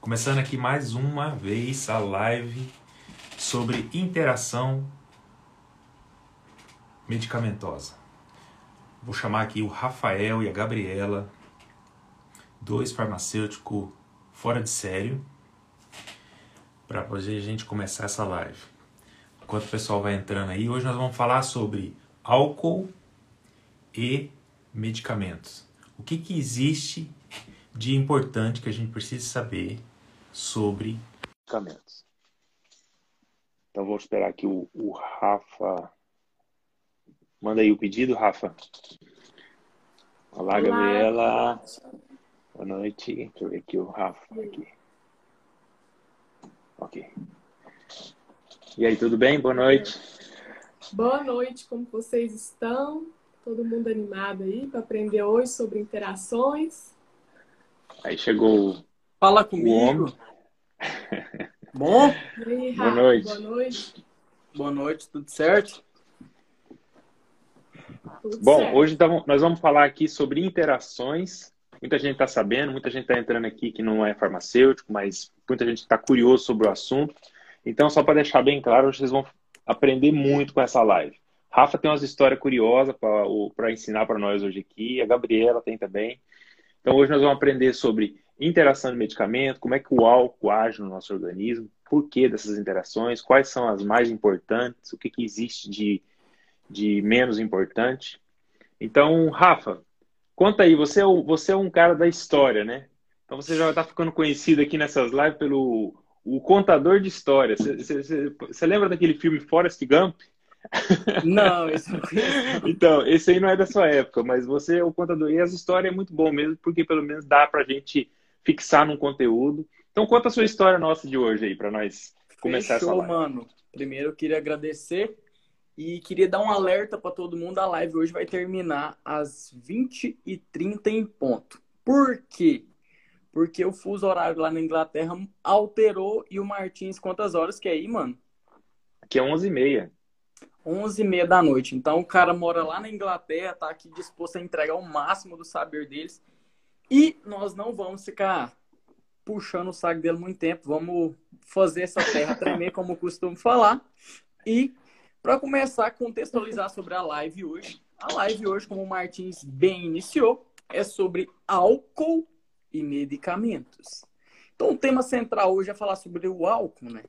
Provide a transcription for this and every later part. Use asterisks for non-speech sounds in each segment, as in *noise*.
Começando aqui mais uma vez a live sobre interação medicamentosa. Vou chamar aqui o Rafael e a Gabriela, dois farmacêuticos fora de sério, para poder a gente começar essa live. Enquanto o pessoal vai entrando aí, hoje nós vamos falar sobre álcool e medicamentos. O que, que existe de importante que a gente precisa saber sobre medicamentos? Então vou esperar aqui o, o Rafa. Manda aí o pedido, Rafa. Olá, Olá Gabriela. Boa noite. Deixa eu ver aqui o Rafa. Aqui. Ok. E aí, tudo bem? Boa noite. Boa noite, como vocês estão? Todo mundo animado aí para aprender hoje sobre interações. Aí chegou Fala comigo. *laughs* Bom? Aí, Boa noite. Boa noite. Boa noite, tudo certo? Tudo Bom, certo. hoje então, nós vamos falar aqui sobre interações. Muita gente está sabendo, muita gente está entrando aqui que não é farmacêutico, mas muita gente está curioso sobre o assunto. Então, só para deixar bem claro, hoje vocês vão aprender muito com essa live. Rafa tem umas histórias curiosas para ensinar para nós hoje aqui, a Gabriela tem também. Então, hoje nós vamos aprender sobre interação de medicamento, como é que o álcool age no nosso organismo, por que dessas interações, quais são as mais importantes, o que, que existe de, de menos importante. Então, Rafa, conta aí, você é, o, você é um cara da história, né? Então você já está ficando conhecido aqui nessas lives pelo o contador de histórias. Você lembra daquele filme Forrest Gump? Não, esse não *laughs* conheço. Então, esse aí não é da sua época, mas você é o contador. E as histórias é muito bom mesmo, porque pelo menos dá pra gente fixar num conteúdo. Então, conta a sua história nossa de hoje aí, pra nós começar Fechou, essa live. mano. Primeiro eu queria agradecer e queria dar um alerta para todo mundo. A live hoje vai terminar às 20h30 em ponto. Por quê? Porque o fuso horário lá na Inglaterra alterou e o Martins, quantas horas que é aí, mano? Aqui é 11h30. 11 e meia da noite. Então o cara mora lá na Inglaterra, tá aqui disposto a entregar o máximo do saber deles. E nós não vamos ficar puxando o saco dele muito tempo. Vamos fazer essa terra tremer, como costumo falar. E para começar a contextualizar sobre a live hoje, a live hoje, como o Martins bem iniciou, é sobre álcool e medicamentos. Então o tema central hoje é falar sobre o álcool, né?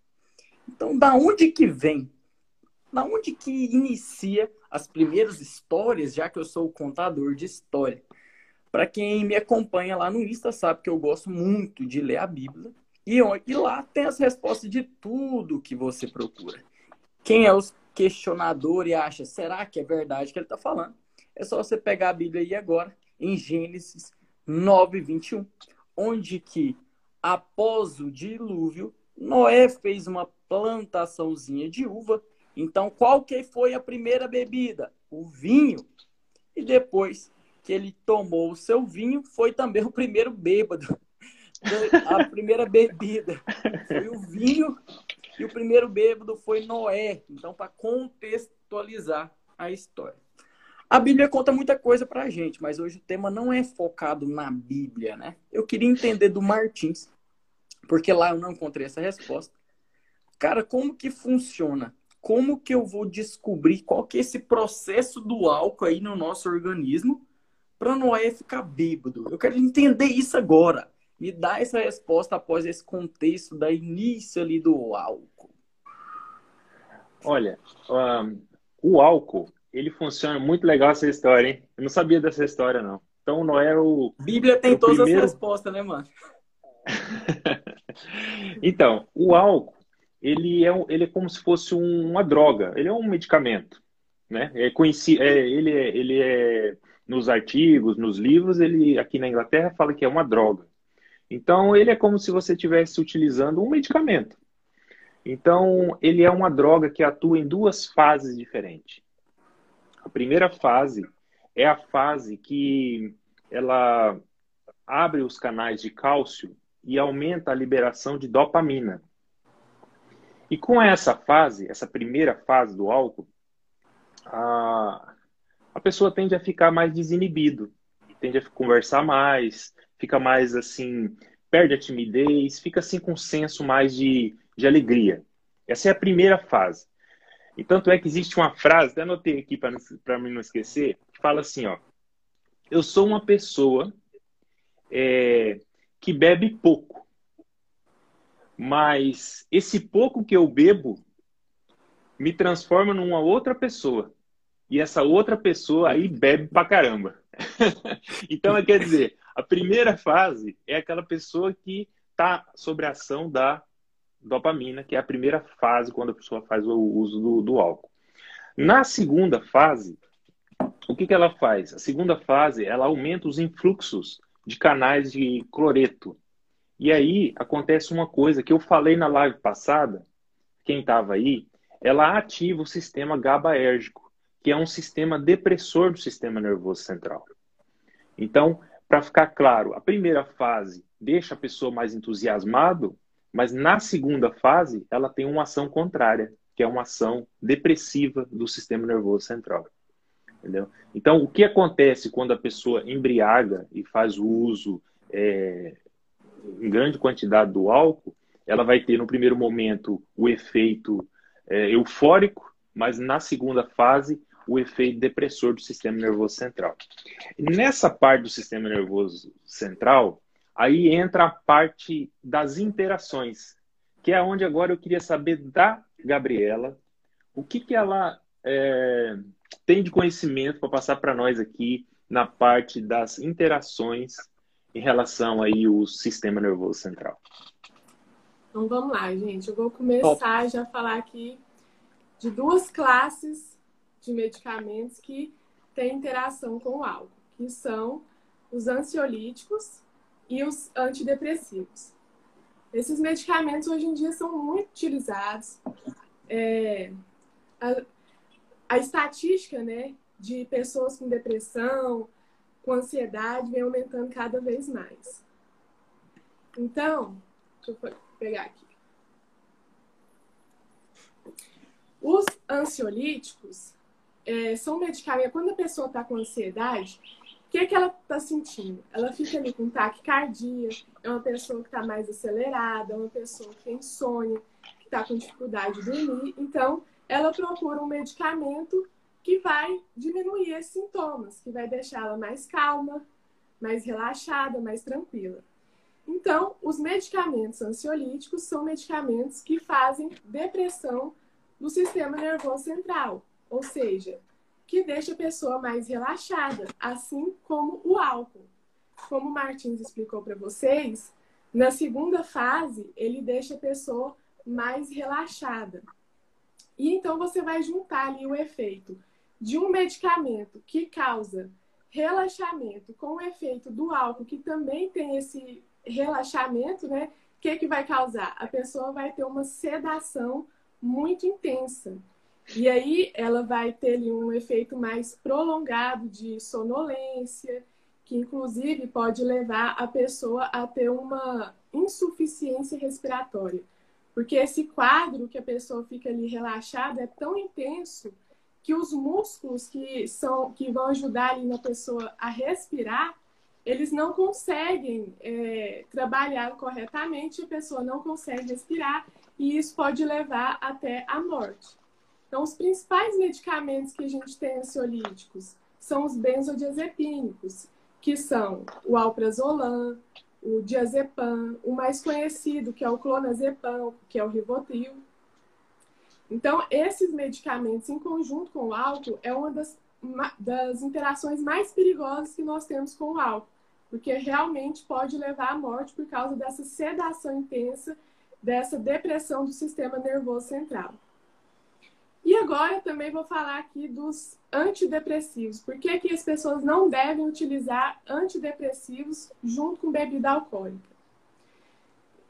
Então, da onde que vem da onde que inicia as primeiras histórias, já que eu sou o contador de história? Para quem me acompanha lá no Insta sabe que eu gosto muito de ler a Bíblia e, e lá tem as respostas de tudo que você procura. Quem é o questionador e acha, será que é verdade que ele está falando? É só você pegar a Bíblia aí agora, em Gênesis 9, 21, onde que após o dilúvio, Noé fez uma plantaçãozinha de uva então, qual que foi a primeira bebida? O vinho. E depois que ele tomou o seu vinho, foi também o primeiro bêbado. A primeira bebida foi o vinho e o primeiro bêbado foi Noé. Então, para contextualizar a história. A Bíblia conta muita coisa para a gente, mas hoje o tema não é focado na Bíblia, né? Eu queria entender do Martins, porque lá eu não encontrei essa resposta. Cara, como que funciona como que eu vou descobrir qual que é esse processo do álcool aí no nosso organismo para Noé ficar bêbado? Eu quero entender isso agora. Me dá essa resposta após esse contexto da início ali do álcool. Olha, um, o álcool, ele funciona muito legal essa história, hein? Eu não sabia dessa história, não. Então, Noé é o. Bíblia tem o todas primeiro... as respostas, né, mano? *laughs* então, o álcool, ele é, ele é como se fosse um, uma droga, ele é um medicamento, né? É conhecido, é, ele, é, ele é nos artigos, nos livros, ele aqui na Inglaterra fala que é uma droga. Então ele é como se você estivesse utilizando um medicamento. Então ele é uma droga que atua em duas fases diferentes. A primeira fase é a fase que ela abre os canais de cálcio e aumenta a liberação de dopamina. E com essa fase, essa primeira fase do álcool, a, a pessoa tende a ficar mais desinibido, tende a conversar mais, fica mais assim, perde a timidez, fica assim com um senso mais de, de alegria. Essa é a primeira fase. E tanto é que existe uma frase, até anotei aqui para mim não esquecer, que fala assim, ó. Eu sou uma pessoa é, que bebe pouco, mas esse pouco que eu bebo me transforma numa outra pessoa. E essa outra pessoa aí bebe pra caramba. *laughs* então, quer dizer, a primeira fase é aquela pessoa que está sob a ação da dopamina, que é a primeira fase quando a pessoa faz o uso do, do álcool. Na segunda fase, o que, que ela faz? A segunda fase, ela aumenta os influxos de canais de cloreto. E aí acontece uma coisa que eu falei na live passada, quem estava aí, ela ativa o sistema GABAérgico, que é um sistema depressor do sistema nervoso central. Então, para ficar claro, a primeira fase deixa a pessoa mais entusiasmado, mas na segunda fase ela tem uma ação contrária, que é uma ação depressiva do sistema nervoso central. Entendeu? Então, o que acontece quando a pessoa embriaga e faz o uso é, em grande quantidade do álcool? Ela vai ter, no primeiro momento, o efeito é, eufórico, mas na segunda fase, o efeito depressor do sistema nervoso central. nessa parte do sistema nervoso central, aí entra a parte das interações, que é onde agora eu queria saber da Gabriela, o que, que ela é, tem de conhecimento para passar para nós aqui na parte das interações em relação aí ao sistema nervoso central. Então vamos lá, gente. Eu vou começar já a falar aqui de duas classes de medicamentos que têm interação com o álcool, que são os ansiolíticos e os antidepressivos. Esses medicamentos hoje em dia são muito utilizados. É, a, a estatística né, de pessoas com depressão, com ansiedade, vem aumentando cada vez mais. Então, deixa eu pegar aqui. Os ansiolíticos é, são medicamentos. Quando a pessoa está com ansiedade, o que, é que ela está sentindo? Ela fica ali com taquicardia, é uma pessoa que está mais acelerada, é uma pessoa que tem insônia, que está com dificuldade de dormir. Então, ela procura um medicamento que vai diminuir esses sintomas, que vai deixá-la mais calma, mais relaxada, mais tranquila. Então, os medicamentos ansiolíticos são medicamentos que fazem depressão do sistema nervoso central, ou seja, que deixa a pessoa mais relaxada, assim como o álcool. Como o Martins explicou para vocês, na segunda fase, ele deixa a pessoa mais relaxada. E então você vai juntar ali o efeito de um medicamento que causa relaxamento com o efeito do álcool, que também tem esse relaxamento, né? O que, que vai causar? A pessoa vai ter uma sedação muito intensa. E aí ela vai ter ali um efeito mais prolongado de sonolência, que inclusive pode levar a pessoa a ter uma insuficiência respiratória. Porque esse quadro que a pessoa fica ali relaxada é tão intenso que os músculos que são que vão ajudar ali na pessoa a respirar eles não conseguem é, trabalhar corretamente, a pessoa não consegue respirar e isso pode levar até a morte. Então, os principais medicamentos que a gente tem ansiolíticos são os benzodiazepínicos, que são o alprazolam, o diazepam, o mais conhecido, que é o clonazepam, que é o rivotril. Então, esses medicamentos, em conjunto com o álcool, é uma das, das interações mais perigosas que nós temos com o álcool, porque realmente pode levar à morte por causa dessa sedação intensa dessa depressão do sistema nervoso central. E agora também vou falar aqui dos antidepressivos. Por que, que as pessoas não devem utilizar antidepressivos junto com bebida alcoólica?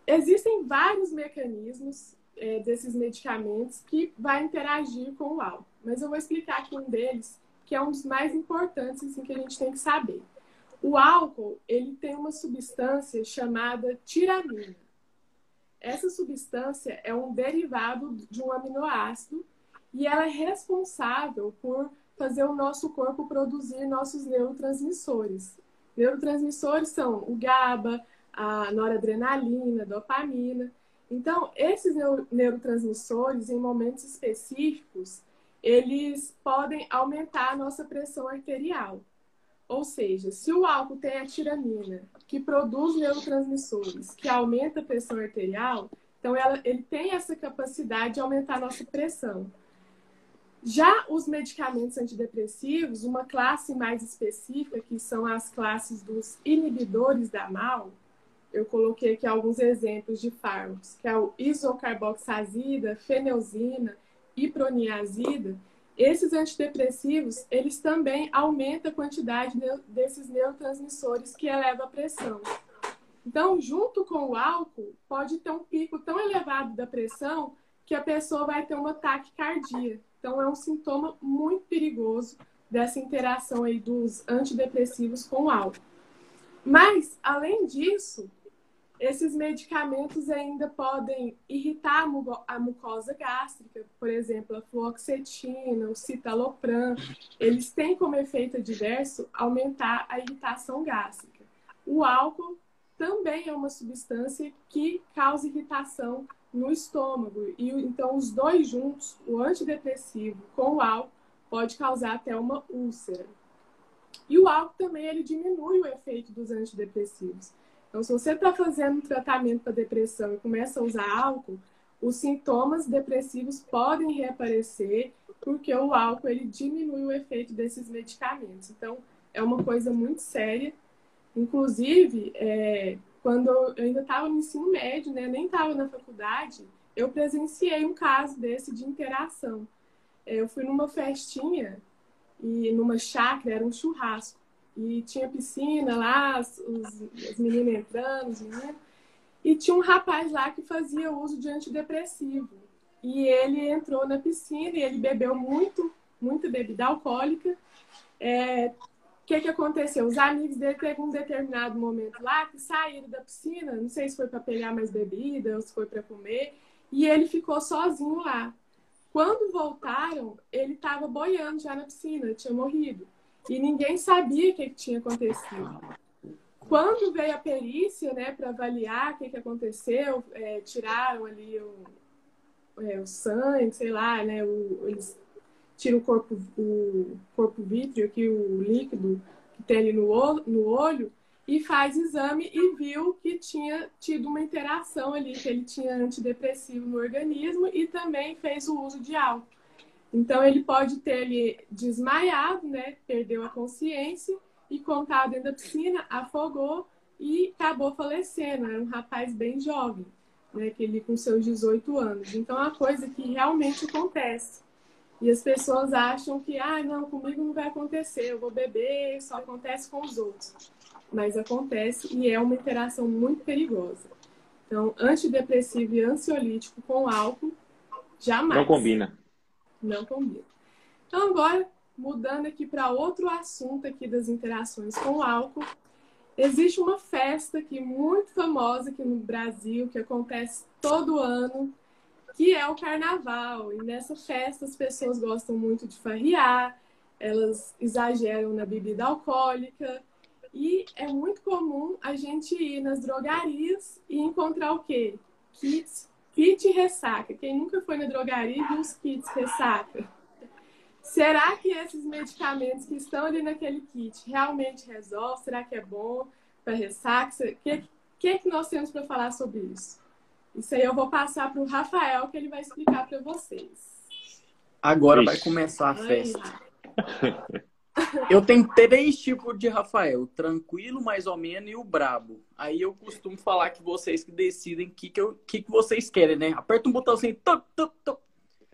Existem vários mecanismos é, desses medicamentos que vai interagir com o álcool. Mas eu vou explicar aqui um deles, que é um dos mais importantes assim, que a gente tem que saber. O álcool ele tem uma substância chamada tiramina. Essa substância é um derivado de um aminoácido e ela é responsável por fazer o nosso corpo produzir nossos neurotransmissores. Neurotransmissores são o GABA, a noradrenalina, dopamina. Então, esses neurotransmissores, em momentos específicos, eles podem aumentar a nossa pressão arterial. Ou seja, se o álcool tem a tiramina, que produz neurotransmissores, que aumenta a pressão arterial, então ela, ele tem essa capacidade de aumentar a nossa pressão. Já os medicamentos antidepressivos, uma classe mais específica, que são as classes dos inibidores da MAL, eu coloquei aqui alguns exemplos de fármacos, que é o isocarboxazida, feneuzina, iproniazida. Esses antidepressivos, eles também aumentam a quantidade desses neurotransmissores que eleva a pressão. Então, junto com o álcool, pode ter um pico tão elevado da pressão que a pessoa vai ter uma taquicardia. Então, é um sintoma muito perigoso dessa interação aí dos antidepressivos com o álcool. Mas, além disso, esses medicamentos ainda podem irritar a mucosa gástrica, por exemplo, a fluoxetina, o citalopram. Eles têm como efeito adverso aumentar a irritação gástrica. O álcool também é uma substância que causa irritação no estômago. E então os dois juntos, o antidepressivo com o álcool, pode causar até uma úlcera. E o álcool também ele diminui o efeito dos antidepressivos. Então, se você está fazendo um tratamento para depressão e começa a usar álcool, os sintomas depressivos podem reaparecer porque o álcool ele diminui o efeito desses medicamentos. Então, é uma coisa muito séria. Inclusive, é, quando eu ainda estava no ensino médio, né, nem estava na faculdade, eu presenciei um caso desse de interação. Eu fui numa festinha e numa chácara, era um churrasco. E tinha piscina lá, os, os meninos entrando. E tinha um rapaz lá que fazia uso de antidepressivo. E ele entrou na piscina e ele bebeu muito, muita bebida alcoólica. É, que, que aconteceu? Os amigos dele teve um determinado momento lá que saíram da piscina, não sei se foi para pegar mais bebida ou se foi para comer, e ele ficou sozinho lá. Quando voltaram, ele estava boiando já na piscina, tinha morrido e ninguém sabia o que, que tinha acontecido. Quando veio a perícia, né, para avaliar o que, que aconteceu, é, tiraram ali o, é, o sangue, sei lá, né, o, eles tiram o corpo, o corpo vítreo, aqui, o líquido que tem ali no, no olho, e faz exame e viu que tinha tido uma interação ali, que ele tinha antidepressivo no organismo e também fez o uso de álcool. Então, ele pode ter ele desmaiado, né? Perdeu a consciência e contado dentro da piscina, afogou e acabou falecendo. Era um rapaz bem jovem, né? Que ele com seus 18 anos. Então, é uma coisa que realmente acontece. E as pessoas acham que, ah, não, comigo não vai acontecer, eu vou beber, só acontece com os outros. Mas acontece e é uma interação muito perigosa. Então, antidepressivo e ansiolítico com álcool, jamais. Não combina não combina. Então, agora, mudando aqui para outro assunto aqui das interações com o álcool, existe uma festa aqui muito famosa aqui no Brasil, que acontece todo ano, que é o carnaval. E nessa festa as pessoas gostam muito de farriar, elas exageram na bebida alcoólica, e é muito comum a gente ir nas drogarias e encontrar o quê? Kits Kit ressaca. Quem nunca foi na drogaria viu os kits ressaca. Será que esses medicamentos que estão ali naquele kit realmente resolvem? Será que é bom para ressaca? O que, que, que nós temos para falar sobre isso? Isso aí eu vou passar para o Rafael, que ele vai explicar para vocês. Agora Ixi. vai começar a festa. *laughs* Eu tenho três tipos de Rafael: o tranquilo, mais ou menos, e o brabo. Aí eu costumo falar que vocês que decidem o que, que, que, que vocês querem, né? Aperta um botão assim, tup, tup, tup.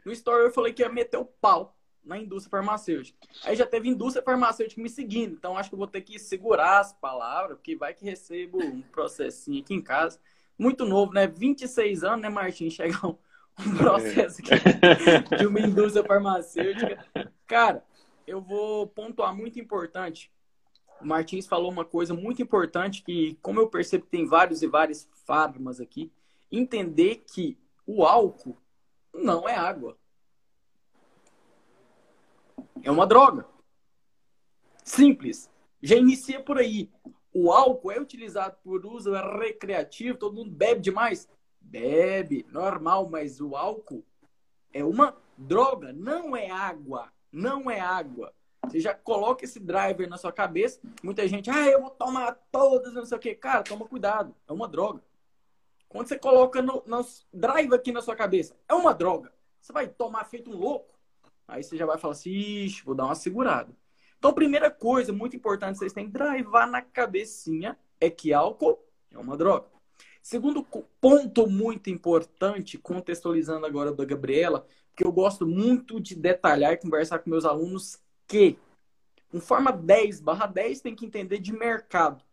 No story eu falei que ia meter o pau na indústria farmacêutica. Aí já teve indústria farmacêutica me seguindo, então acho que eu vou ter que segurar as palavras, porque vai que recebo um processinho aqui em casa. Muito novo, né? 26 anos, né, Martin? Chegar um, um processo aqui de uma indústria farmacêutica. Cara, eu vou pontuar muito importante. O Martins falou uma coisa muito importante que, como eu percebo que tem vários e vários fármacos aqui, entender que o álcool não é água. É uma droga. Simples. Já inicia por aí. O álcool é utilizado por uso recreativo, todo mundo bebe demais? Bebe, normal, mas o álcool é uma droga, não é água, não é água. Você já coloca esse driver na sua cabeça, muita gente, ah, eu vou tomar todas, não sei o quê. Cara, toma cuidado, é uma droga. Quando você coloca no, no drive aqui na sua cabeça, é uma droga. Você vai tomar feito um louco. Aí você já vai falar assim, ixi, vou dar uma segurada. Então, primeira coisa muito importante vocês têm que drivar na cabecinha é que álcool é uma droga. Segundo ponto muito importante, contextualizando agora da Gabriela, que eu gosto muito de detalhar e conversar com meus alunos, que com forma 10 barra 10 tem que entender de mercado.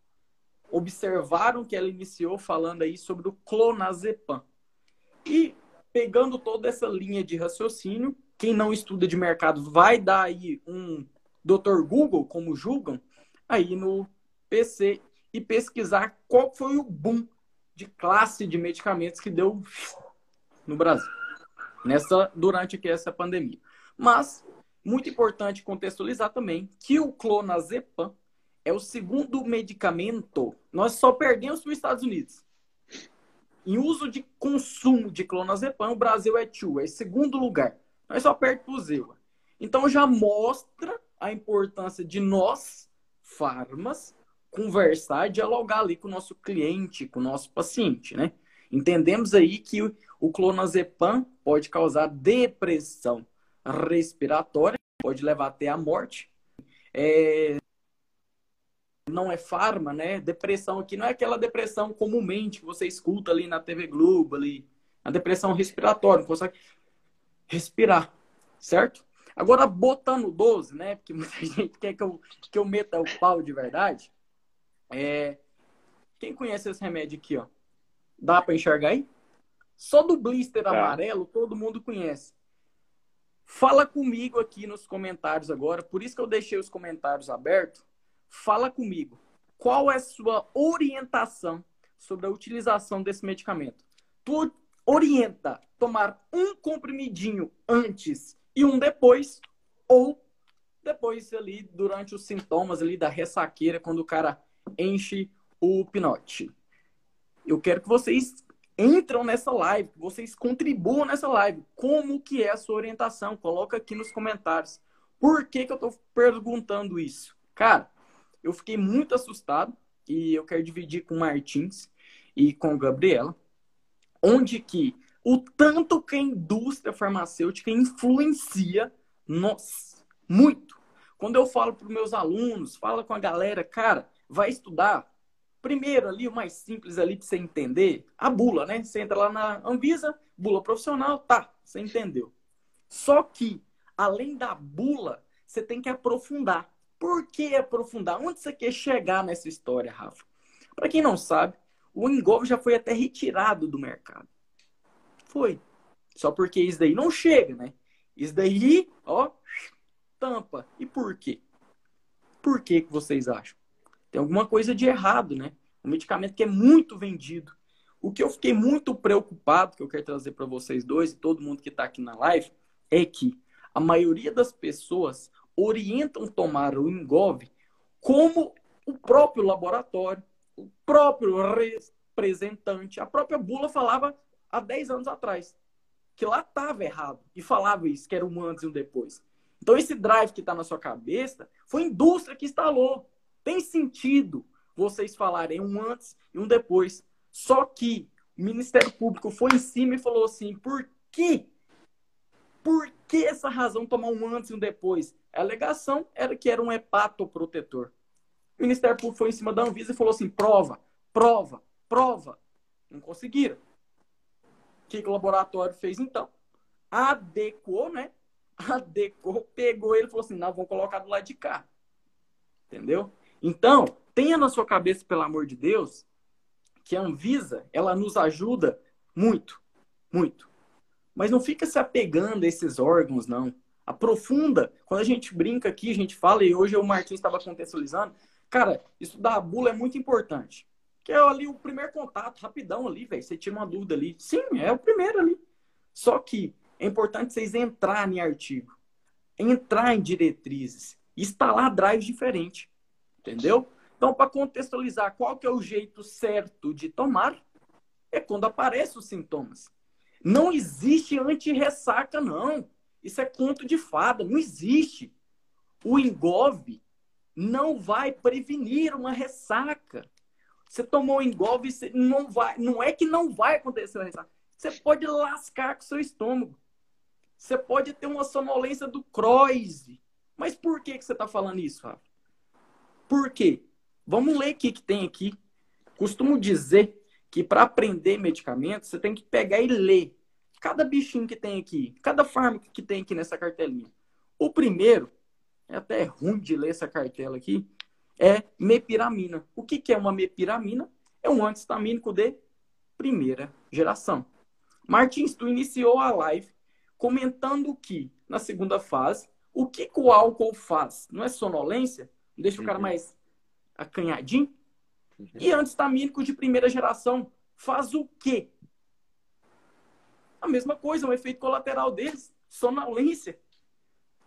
Observaram que ela iniciou falando aí sobre o clonazepam. E pegando toda essa linha de raciocínio, quem não estuda de mercado vai dar aí um Dr. Google, como julgam, aí no PC e pesquisar qual foi o boom de classe de medicamentos que deu no Brasil nessa durante que essa pandemia. Mas muito importante contextualizar também que o clonazepam é o segundo medicamento. Nós só perdemos para os Estados Unidos. Em uso de consumo de clonazepam, o Brasil é tio, é segundo lugar. Nós só perdemos para o Zewa. Então já mostra a importância de nós, farmas, conversar, dialogar ali com o nosso cliente, com o nosso paciente, né? Entendemos aí que o clonazepam pode causar depressão respiratória, pode levar até a morte. É... Não é farma, né? Depressão aqui não é aquela depressão comumente que você escuta ali na TV Globo, ali. A depressão respiratória, não consegue respirar, certo? Agora, botando 12, né? Porque muita *laughs* gente quer que eu, que eu meta o pau de verdade. É... Quem conhece esse remédio aqui, ó? Dá para enxergar aí? Só do blister amarelo, todo mundo conhece. Fala comigo aqui nos comentários agora, por isso que eu deixei os comentários abertos. Fala comigo. Qual é a sua orientação sobre a utilização desse medicamento? Tu orienta tomar um comprimidinho antes e um depois, ou depois ali durante os sintomas ali da ressaqueira, quando o cara enche o pinote. Eu quero que vocês entram nessa live, que vocês contribuam nessa live. Como que é a sua orientação? Coloca aqui nos comentários. Por que, que eu estou perguntando isso? Cara, eu fiquei muito assustado e eu quero dividir com o Martins e com a Gabriela, onde que o tanto que a indústria farmacêutica influencia nós. Muito. Quando eu falo para os meus alunos, fala com a galera, cara, vai estudar. Primeiro ali, o mais simples ali para você entender, a bula, né? Você entra lá na Anvisa, bula profissional, tá, você entendeu. Só que, além da bula, você tem que aprofundar. Por que aprofundar? Onde você quer chegar nessa história, Rafa? Para quem não sabe, o Engolf já foi até retirado do mercado. Foi. Só porque isso daí não chega, né? Isso daí, ó, tampa. E por quê? Por que, que vocês acham? Tem alguma coisa de errado, né? Um medicamento que é muito vendido. O que eu fiquei muito preocupado, que eu quero trazer para vocês dois e todo mundo que está aqui na live, é que a maioria das pessoas orientam tomar o Engov como o próprio laboratório, o próprio representante, a própria bula falava há 10 anos atrás. Que lá estava errado. E falava isso, que era um antes e um depois. Então, esse drive que está na sua cabeça foi a indústria que instalou. Tem sentido vocês falarem um antes e um depois. Só que o Ministério Público foi em cima e falou assim: por que? Por que essa razão tomar um antes e um depois? A alegação era que era um hepatoprotetor. O Ministério Público foi em cima da Anvisa e falou assim: prova, prova, prova. Não conseguiram que, que o laboratório fez então? Adequou, né? *laughs* Adequou, pegou ele e falou assim: não, vamos colocar do lado de cá. Entendeu? Então, tenha na sua cabeça, pelo amor de Deus, que a Anvisa, ela nos ajuda muito, muito. Mas não fica se apegando a esses órgãos, não. Aprofunda. Quando a gente brinca aqui, a gente fala, e hoje o Martins estava contextualizando, cara, estudar a bula é muito importante. Que é ali o primeiro contato, rapidão ali, velho. Você tira uma dúvida ali. Sim, é o primeiro ali. Só que é importante vocês entrarem em artigo, entrar em diretrizes, instalar drives diferentes. Entendeu? Então, para contextualizar qual que é o jeito certo de tomar, é quando aparecem os sintomas. Não existe anti-ressaca, não. Isso é conto de fada, não existe. O engove não vai prevenir uma ressaca. Você tomou engove, não vai, não é que não vai acontecer ressaca. Você pode lascar com seu estômago. Você pode ter uma sonolência do Croise. Mas por que, que você está falando isso, Rafa? Por quê? Vamos ler o que, que tem aqui. Costumo dizer que para aprender medicamentos, você tem que pegar e ler cada bichinho que tem aqui, cada fármaco que tem aqui nessa cartelinha. O primeiro, é até ruim de ler essa cartela aqui, é mepiramina. O que, que é uma mepiramina? É um antihistamínico de primeira geração. Martins, tu iniciou a live comentando que, na segunda fase, o que, que o álcool faz? Não é sonolência? Deixa uhum. o cara uhum. mais acanhadinho? Uhum. E antihistamínico de primeira geração faz o quê? A mesma coisa, um efeito colateral deles, sonolência.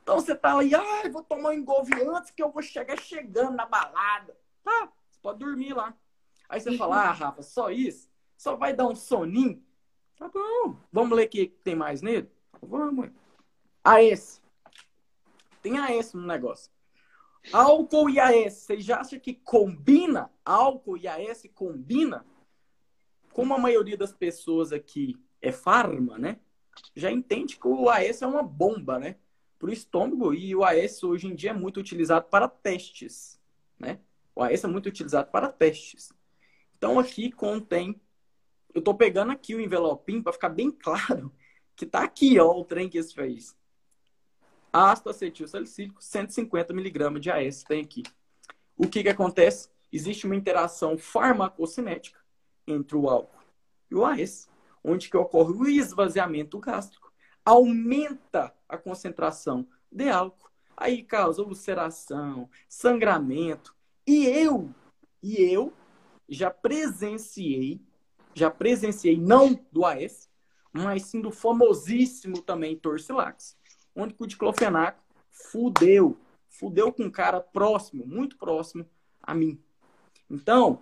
Então você tá aí, ah, vou tomar um engolve antes que eu vou chegar chegando na balada. Tá, você pode dormir lá. Aí você fala, ah, Rafa, só isso? Só vai dar um soninho? Tá bom, vamos ler o que tem mais nele? Vamos. AS. Tem AS no negócio. Álcool e AS. Vocês já acham que combina? Álcool e AS combina? Como a maioria das pessoas aqui é farma, né? Já entende que o AS é uma bomba, né? Para o estômago. E o AS hoje em dia é muito utilizado para testes, né? O AS é muito utilizado para testes. Então aqui contém. Eu estou pegando aqui o envelopinho para ficar bem claro que tá aqui, ó, o trem que esse fez. Ácido acetil salicílico, 150 miligramas de AS tem aqui. O que que acontece? Existe uma interação farmacocinética entre o álcool e o AS onde que ocorre o esvaziamento gástrico, aumenta a concentração de álcool, aí causa ulceração, sangramento. E eu, e eu já presenciei, já presenciei não do AS, mas sim do famosíssimo também Torcilax, onde o diclofenaco fudeu, fudeu com um cara próximo, muito próximo a mim. Então,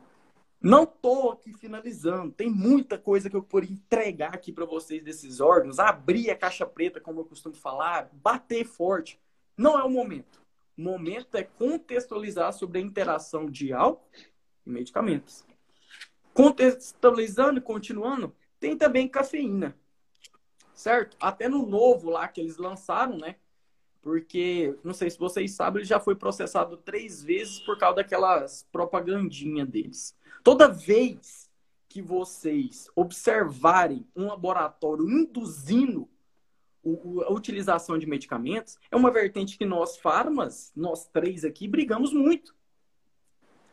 não estou aqui finalizando. Tem muita coisa que eu poderia entregar aqui para vocês desses órgãos. Abrir a caixa preta, como eu costumo falar, bater forte. Não é o momento. O momento é contextualizar sobre a interação de álcool e medicamentos. Contextualizando e continuando, tem também cafeína. Certo? Até no novo lá que eles lançaram, né? Porque, não sei se vocês sabem, ele já foi processado três vezes por causa daquelas propagandinha deles. Toda vez que vocês observarem um laboratório induzindo a utilização de medicamentos, é uma vertente que nós, farmas, nós três aqui, brigamos muito.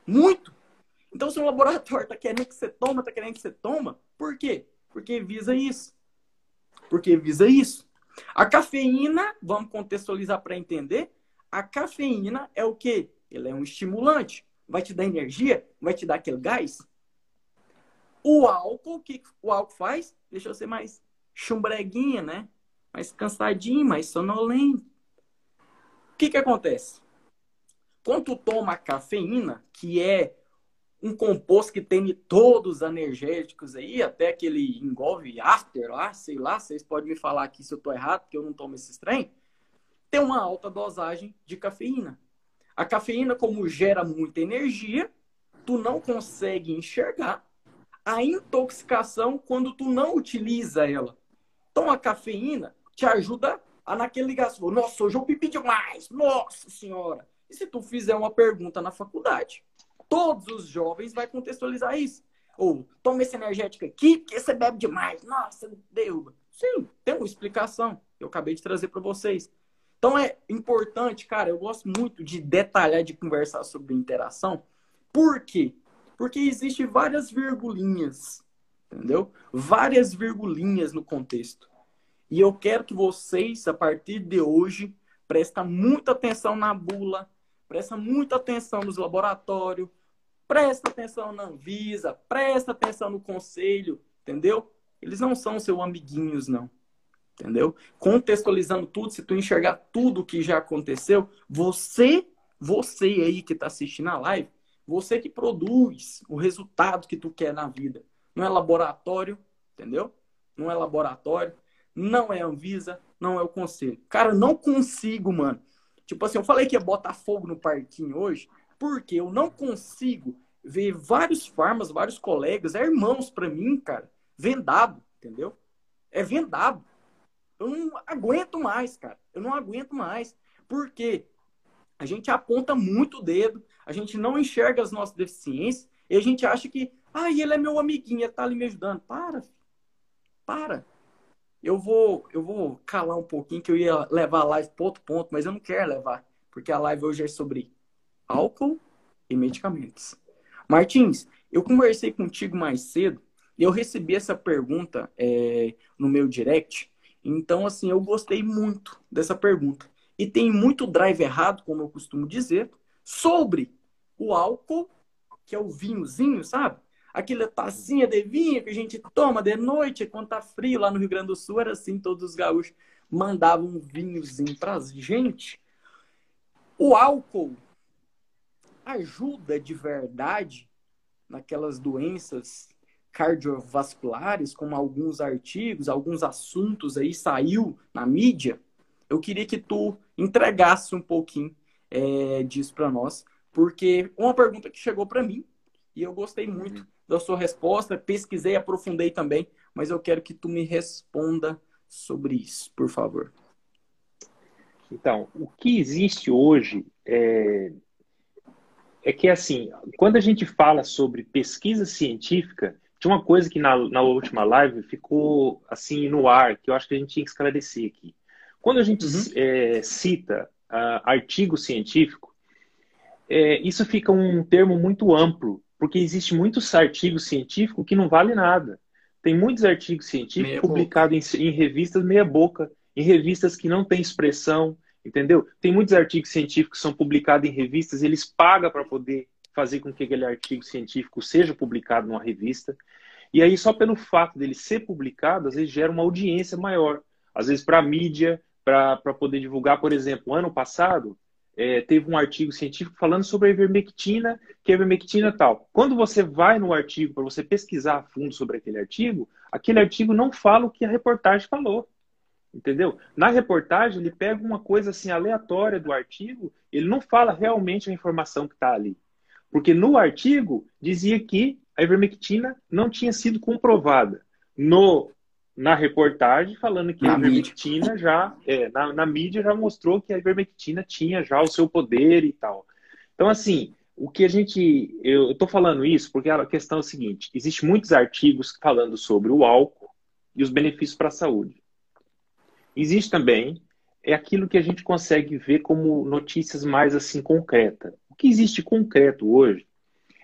Muito. Então, se um laboratório está querendo que você toma, está querendo que você toma, por quê? Porque visa isso. Porque visa isso. A cafeína, vamos contextualizar para entender, a cafeína é o quê? Ela é um estimulante vai te dar energia, vai te dar aquele gás. O álcool, o que o álcool faz? Deixa você mais chumbreguinha, né? Mais cansadinho, mais sonolento. O que que acontece? Quando tu toma cafeína, que é um composto que tem todos os energéticos aí, até aquele engolve after lá, sei lá, vocês podem me falar aqui se eu tô errado, porque eu não tomo esse trem, tem uma alta dosagem de cafeína. A cafeína, como gera muita energia, tu não consegue enxergar a intoxicação quando tu não utiliza ela. Então a cafeína te ajuda a naquele ligação. Nossa, hoje eu bebi demais. Nossa senhora. E se tu fizer uma pergunta na faculdade, todos os jovens vai contextualizar isso. Ou toma esse energético aqui porque você bebe demais. Nossa, derruba. Sim, tem uma explicação. Eu acabei de trazer para vocês. Então é importante, cara, eu gosto muito de detalhar, de conversar sobre interação. Por quê? Porque existe várias virgulinhas, entendeu? Várias virgulinhas no contexto. E eu quero que vocês, a partir de hoje, prestem muita atenção na bula, prestem muita atenção nos laboratórios, presta atenção na Anvisa, presta atenção no conselho, entendeu? Eles não são seus amiguinhos, não entendeu? Contextualizando tudo, se tu enxergar tudo que já aconteceu, você, você aí que está assistindo a live, Você que produz o resultado que tu quer na vida. Não é laboratório, entendeu? Não é laboratório, não é Anvisa, não é o conselho. Cara, não consigo, mano. Tipo assim, eu falei que ia botar fogo no parquinho hoje, porque eu não consigo ver vários farmas, vários colegas, é irmãos para mim, cara, vendado, entendeu? É vendado. Eu não aguento mais, cara. Eu não aguento mais. Porque a gente aponta muito o dedo, a gente não enxerga as nossas deficiências e a gente acha que, ah, ele é meu amiguinho, ele tá ali me ajudando. Para, para. Eu vou, eu vou calar um pouquinho que eu ia levar a live para outro ponto, mas eu não quero levar, porque a live hoje é sobre álcool e medicamentos. Martins, eu conversei contigo mais cedo e eu recebi essa pergunta é, no meu direct. Então, assim, eu gostei muito dessa pergunta. E tem muito drive errado, como eu costumo dizer, sobre o álcool, que é o vinhozinho, sabe? Aquela tacinha de vinho que a gente toma de noite, quando tá frio lá no Rio Grande do Sul, era assim, todos os gaúchos mandavam um vinhozinho pra gente. O álcool ajuda de verdade naquelas doenças cardiovasculares, como alguns artigos, alguns assuntos aí saiu na mídia, eu queria que tu entregasse um pouquinho é, disso para nós, porque uma pergunta que chegou para mim e eu gostei muito uhum. da sua resposta, pesquisei, aprofundei também, mas eu quero que tu me responda sobre isso, por favor. Então, o que existe hoje é, é que, assim, quando a gente fala sobre pesquisa científica, tinha uma coisa que na, na última live ficou assim no ar, que eu acho que a gente tinha que esclarecer aqui. Quando a gente uhum. é, cita uh, artigo científico, é, isso fica um termo muito amplo, porque existe muitos artigos científicos que não vale nada. Tem muitos artigos científicos publicados em, em, revistas meia boca, em revistas que não têm expressão, entendeu? Tem muitos artigos científicos que são publicados em revistas, eles pagam para poder fazer com que aquele artigo científico seja publicado numa revista. E aí, só pelo fato dele ser publicado, às vezes gera uma audiência maior. Às vezes, para a mídia, para poder divulgar, por exemplo, ano passado, é, teve um artigo científico falando sobre a ivermectina, que a ivermectina tal. Quando você vai no artigo para você pesquisar a fundo sobre aquele artigo, aquele artigo não fala o que a reportagem falou. Entendeu? Na reportagem, ele pega uma coisa assim aleatória do artigo, ele não fala realmente a informação que está ali. Porque no artigo dizia que a ivermectina não tinha sido comprovada. No, na reportagem, falando que na a ivermectina mídia. já, é, na, na mídia já mostrou que a ivermectina tinha já o seu poder e tal. Então, assim, o que a gente. Eu estou falando isso porque a questão é a seguinte: existem muitos artigos falando sobre o álcool e os benefícios para a saúde. Existe também é aquilo que a gente consegue ver como notícias mais assim concretas que existe concreto hoje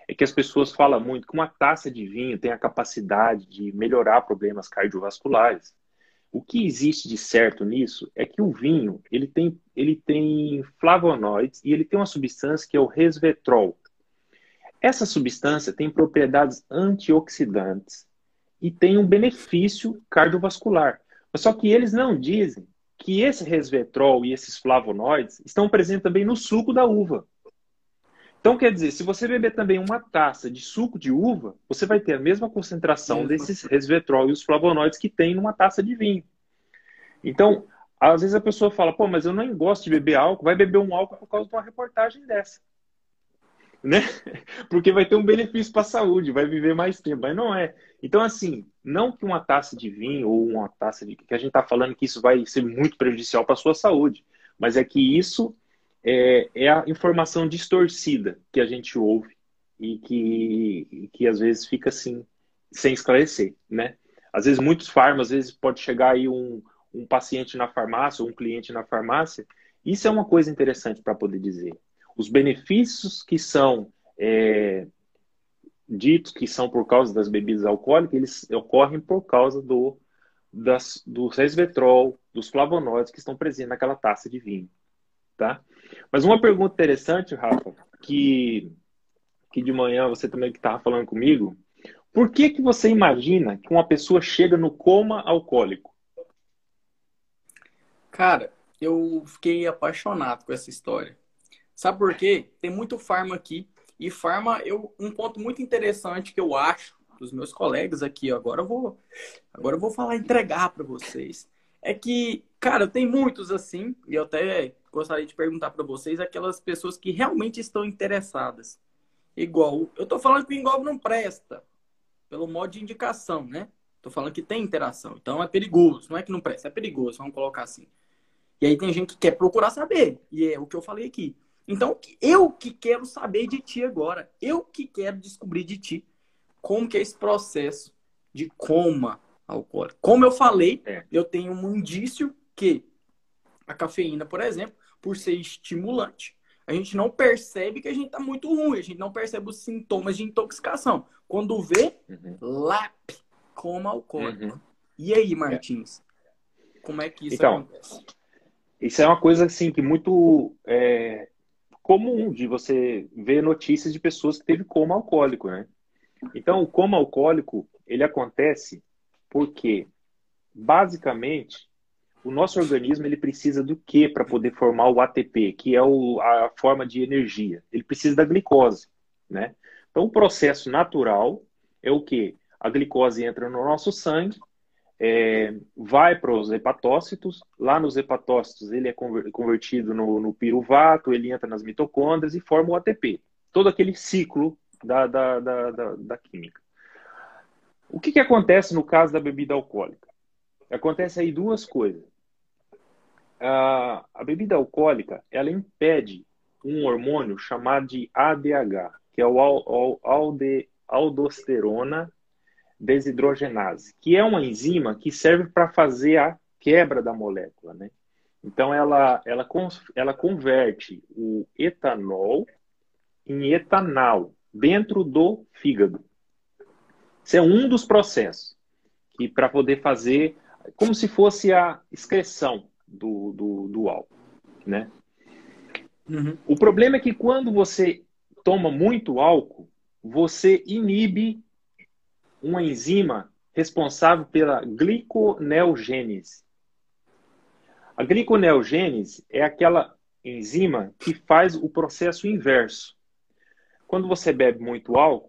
é que as pessoas falam muito que uma taça de vinho tem a capacidade de melhorar problemas cardiovasculares. O que existe de certo nisso é que o vinho ele tem, ele tem flavonoides e ele tem uma substância que é o resveratrol. Essa substância tem propriedades antioxidantes e tem um benefício cardiovascular. Só que eles não dizem que esse resveratrol e esses flavonoides estão presentes também no suco da uva. Então, quer dizer, se você beber também uma taça de suco de uva, você vai ter a mesma concentração desses resveratrol e os flavonoides que tem numa taça de vinho. Então, às vezes a pessoa fala, pô, mas eu nem gosto de beber álcool, vai beber um álcool por causa de uma reportagem dessa. Né? *laughs* Porque vai ter um benefício para a saúde, vai viver mais tempo, mas não é. Então, assim, não que uma taça de vinho ou uma taça de. que a gente está falando que isso vai ser muito prejudicial para a sua saúde, mas é que isso é, é a informação distorcida que a gente ouve e que, que às vezes fica assim, sem esclarecer, né? Às vezes muitos farmas, às vezes pode chegar aí um, um paciente na farmácia ou um cliente na farmácia. Isso é uma coisa interessante para poder dizer. Os benefícios que são é, ditos que são por causa das bebidas alcoólicas, eles ocorrem por causa do, das, do resveratrol, dos flavonoides que estão presentes naquela taça de vinho, tá? Mas uma pergunta interessante, Rafa, que, que de manhã você também que estava falando comigo, por que, que você imagina que uma pessoa chega no coma alcoólico? Cara, eu fiquei apaixonado com essa história. Sabe por quê? Tem muito farma aqui E farma, eu, um ponto muito interessante que eu acho dos meus colegas aqui, agora eu vou, agora eu vou falar entregar para vocês, é que, cara, tem muitos assim, e eu até gostaria de perguntar para vocês aquelas pessoas que realmente estão interessadas. Igual, eu tô falando que o engolve não presta, pelo modo de indicação, né? Tô falando que tem interação, então é perigoso, não é que não presta, é perigoso, vamos colocar assim. E aí tem gente que quer procurar saber, e é o que eu falei aqui. Então, eu que quero saber de ti agora. Eu que quero descobrir de ti como que é esse processo de coma alcoólico. Como eu falei, é. eu tenho um indício que a cafeína, por exemplo, por ser estimulante, a gente não percebe que a gente está muito ruim, a gente não percebe os sintomas de intoxicação. Quando vê, uhum. lap, coma alcoólico. Uhum. E aí, Martins? É. Como é que isso então, acontece? Isso é uma coisa assim que muito é, comum de você ver notícias de pessoas que teve coma alcoólico, né? Então, o coma alcoólico, ele acontece porque, basicamente, o nosso organismo ele precisa do que para poder formar o ATP, que é o, a forma de energia? Ele precisa da glicose, né? Então, o processo natural é o que? A glicose entra no nosso sangue, é, vai para os hepatócitos. Lá nos hepatócitos, ele é convertido no, no, piruvato, ele entra nas mitocôndrias e forma o ATP. Todo aquele ciclo da, da, da, da, da química. O que, que acontece no caso da bebida alcoólica? Acontece aí duas coisas. A, a bebida alcoólica, ela impede um hormônio chamado de ADH, que é o alde, aldosterona desidrogenase, que é uma enzima que serve para fazer a quebra da molécula, né? Então ela, ela, ela converte o etanol em etanal dentro do fígado. Isso é um dos processos que para poder fazer como se fosse a excreção do, do, do álcool, né? Uhum. O problema é que quando você toma muito álcool, você inibe uma enzima responsável pela gliconeogênese. A gliconeogênese é aquela enzima que faz o processo inverso. Quando você bebe muito álcool,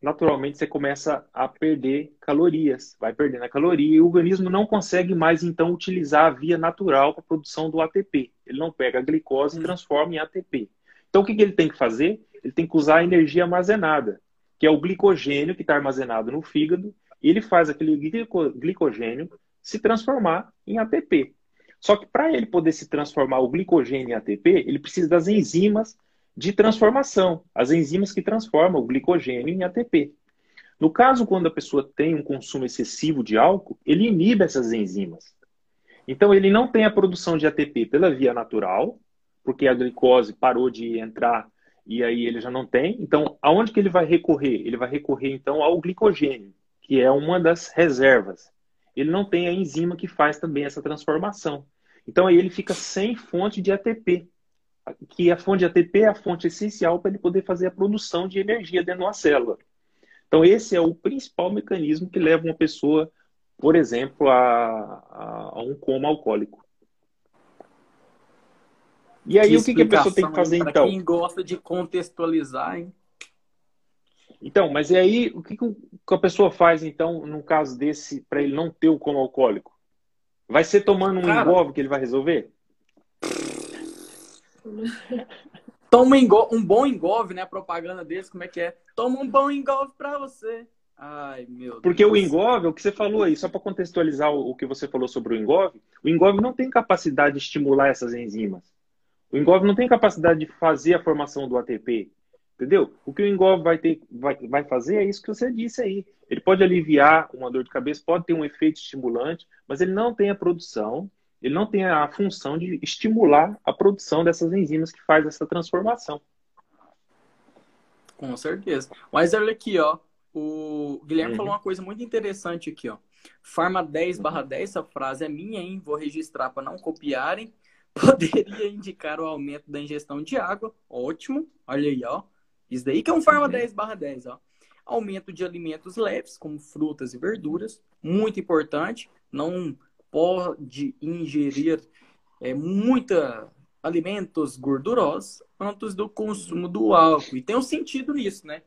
naturalmente você começa a perder calorias, vai perdendo a caloria e o organismo não consegue mais então utilizar a via natural para a produção do ATP. Ele não pega a glicose e hum. transforma em ATP. Então o que, que ele tem que fazer? Ele tem que usar a energia armazenada que é o glicogênio que está armazenado no fígado, e ele faz aquele glicogênio se transformar em ATP. Só que para ele poder se transformar o glicogênio em ATP, ele precisa das enzimas de transformação, as enzimas que transformam o glicogênio em ATP. No caso, quando a pessoa tem um consumo excessivo de álcool, ele inibe essas enzimas. Então, ele não tem a produção de ATP pela via natural, porque a glicose parou de entrar e aí ele já não tem. Então, aonde que ele vai recorrer? Ele vai recorrer então ao glicogênio, que é uma das reservas. Ele não tem a enzima que faz também essa transformação. Então aí ele fica sem fonte de ATP, que a fonte de ATP é a fonte essencial para ele poder fazer a produção de energia dentro de uma célula. Então esse é o principal mecanismo que leva uma pessoa, por exemplo, a, a um coma alcoólico. E aí, que o que, que a pessoa tem que fazer então? Quem gosta de contextualizar, hein? Então, mas e aí, o que, que a pessoa faz, então, num caso desse, para ele não ter o coma alcoólico? Vai ser tomando um Cara... engolve que ele vai resolver? *laughs* Toma um bom engolve, né? A propaganda deles, como é que é? Toma um bom engolve para você. Ai, meu Porque Deus. o engolve, o que você falou aí, só para contextualizar o, o que você falou sobre o engolve, o engolve não tem capacidade de estimular essas enzimas. O engolve não tem capacidade de fazer a formação do ATP, entendeu? O que o engolve vai, ter, vai, vai fazer é isso que você disse aí. Ele pode aliviar uma dor de cabeça, pode ter um efeito estimulante, mas ele não tem a produção, ele não tem a função de estimular a produção dessas enzimas que faz essa transformação. Com certeza. Mas olha aqui, ó. O Guilherme uhum. falou uma coisa muito interessante aqui, ó. Farma 10 barra 10, essa frase é minha, hein? Vou registrar para não copiarem. *laughs* poderia indicar o aumento da ingestão de água. Ótimo. Olha aí, ó. Isso daí que é um Farma 10 barra 10, ó. Aumento de alimentos leves, como frutas e verduras. Muito importante. Não pode ingerir é, muita alimentos gordurosos antes do consumo do álcool. E tem um sentido nisso, né?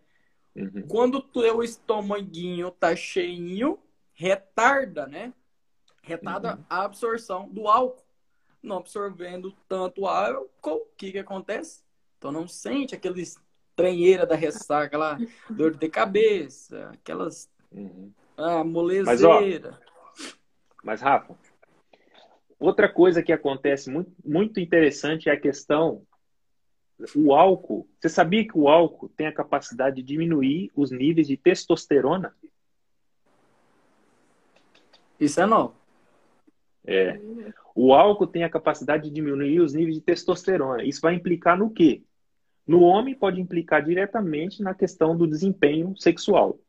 Uhum. Quando o teu estômaguinho tá cheinho, retarda, né? Retarda uhum. a absorção do álcool. Não absorvendo tanto álcool, o que que acontece? Então não sente aqueles tranheira da ressaca lá, dor de cabeça, aquelas uhum. ah, molezeira. Mas, ó, mas, Rafa, outra coisa que acontece muito, muito interessante é a questão o álcool. Você sabia que o álcool tem a capacidade de diminuir os níveis de testosterona? Isso é novo. É. O álcool tem a capacidade de diminuir os níveis de testosterona. Isso vai implicar no quê? No homem, pode implicar diretamente na questão do desempenho sexual.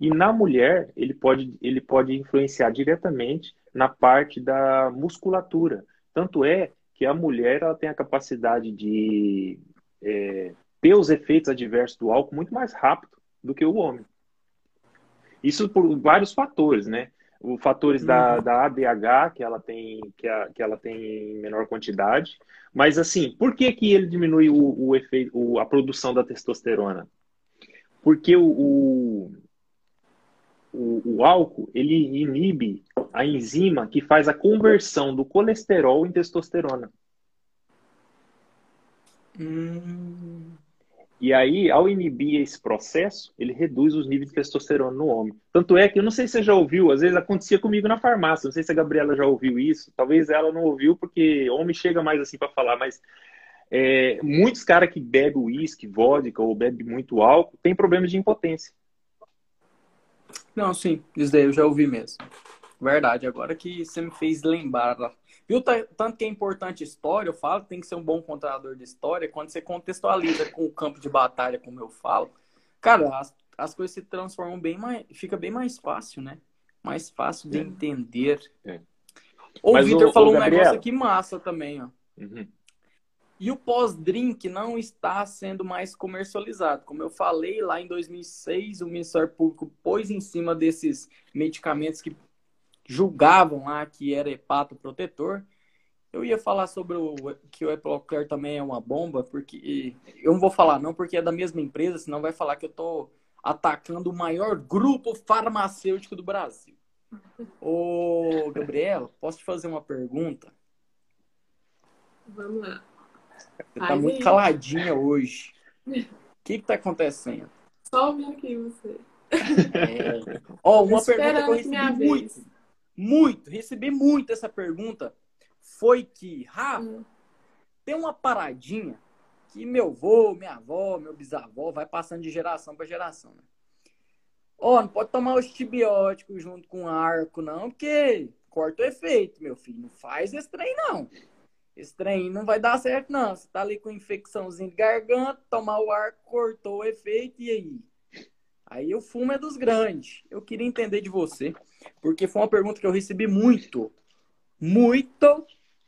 E na mulher, ele pode, ele pode influenciar diretamente na parte da musculatura. Tanto é que a mulher ela tem a capacidade de é, ter os efeitos adversos do álcool muito mais rápido do que o homem. Isso por vários fatores, né? Os fatores da, uhum. da ADH que ela tem que, a, que ela tem em menor quantidade, mas assim, por que que ele diminui o, o efeito, o, a produção da testosterona? Porque o, o, o, o álcool ele inibe a enzima que faz a conversão do colesterol em testosterona. Hum. E aí, ao inibir esse processo, ele reduz os níveis de testosterona no homem. Tanto é que, eu não sei se você já ouviu, às vezes acontecia comigo na farmácia, não sei se a Gabriela já ouviu isso, talvez ela não ouviu, porque homem chega mais assim para falar, mas é, muitos caras que bebem uísque, vodka ou bebem muito álcool, têm problemas de impotência. Não, sim, isso daí eu já ouvi mesmo. Verdade, agora que você me fez lembrar. Viu tanto que é importante história, eu falo, tem que ser um bom contador de história. Quando você contextualiza com o campo de batalha, como eu falo, cara, as, as coisas se transformam bem mais. Fica bem mais fácil, né? Mais fácil de é. entender. É. O Vitor falou um negócio aqui massa também, ó. Uhum. E o pós-drink não está sendo mais comercializado. Como eu falei, lá em 2006, o Ministério Público pôs em cima desses medicamentos que julgavam lá que era hepatoprotetor. Eu ia falar sobre o que o Epocler também é uma bomba, porque eu não vou falar não, porque é da mesma empresa, senão vai falar que eu estou atacando o maior grupo farmacêutico do Brasil. Ô, Gabriela, posso te fazer uma pergunta? Vamos lá. Você tá muito caladinha hoje. O *laughs* que que tá acontecendo? Só ouvindo aqui você. É. Ó, uma pergunta que eu recebi muito, muito, recebi muito essa pergunta, foi que, Rafa, hum. tem uma paradinha que meu avô, minha avó, meu bisavó vai passando de geração para geração, né? Ó, não pode tomar os antibióticos junto com arco, não, porque corta o efeito, meu filho. Não faz esse trem, não. Esse trem não vai dar certo, não. Você tá ali com infecçãozinha de garganta, tomar o ar, cortou o efeito, e aí? Aí o fumo é dos grandes. Eu queria entender de você, porque foi uma pergunta que eu recebi muito, muito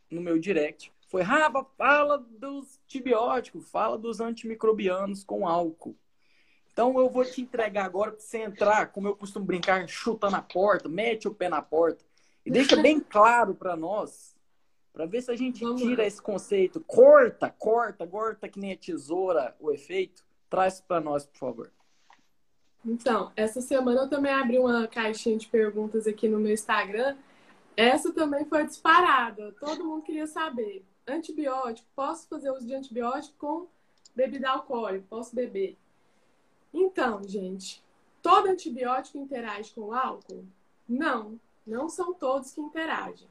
no meu direct. Foi, Rafa, fala dos antibióticos, fala dos antimicrobianos com álcool. Então eu vou te entregar agora para você entrar, como eu costumo brincar, chuta na porta, mete o pé na porta e deixa bem claro para nós para ver se a gente Vamos tira lá. esse conceito. Corta, corta, corta que nem a tesoura o efeito. Traz para nós, por favor. Então, essa semana eu também abri uma caixinha de perguntas aqui no meu Instagram. Essa também foi disparada. Todo mundo queria saber. Antibiótico, posso fazer uso de antibiótico com bebida alcoólica? Posso beber? Então, gente, todo antibiótico interage com o álcool? Não, não são todos que interagem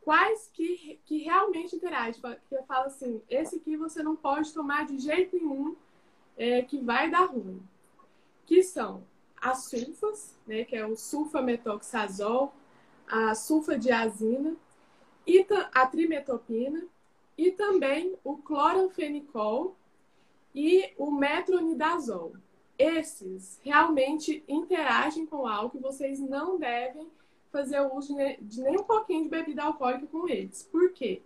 quais que, que realmente interagem. Eu falo assim, esse aqui você não pode tomar de jeito nenhum, é, que vai dar ruim. Que são as sulfas, né, que é o sulfametoxazol, a sulfadiazina, e a trimetopina, e também o cloranfenicol e o metronidazol. Esses realmente interagem com o álcool e vocês não devem fazer uso de nem um pouquinho de bebida alcoólica com eles. Por quê?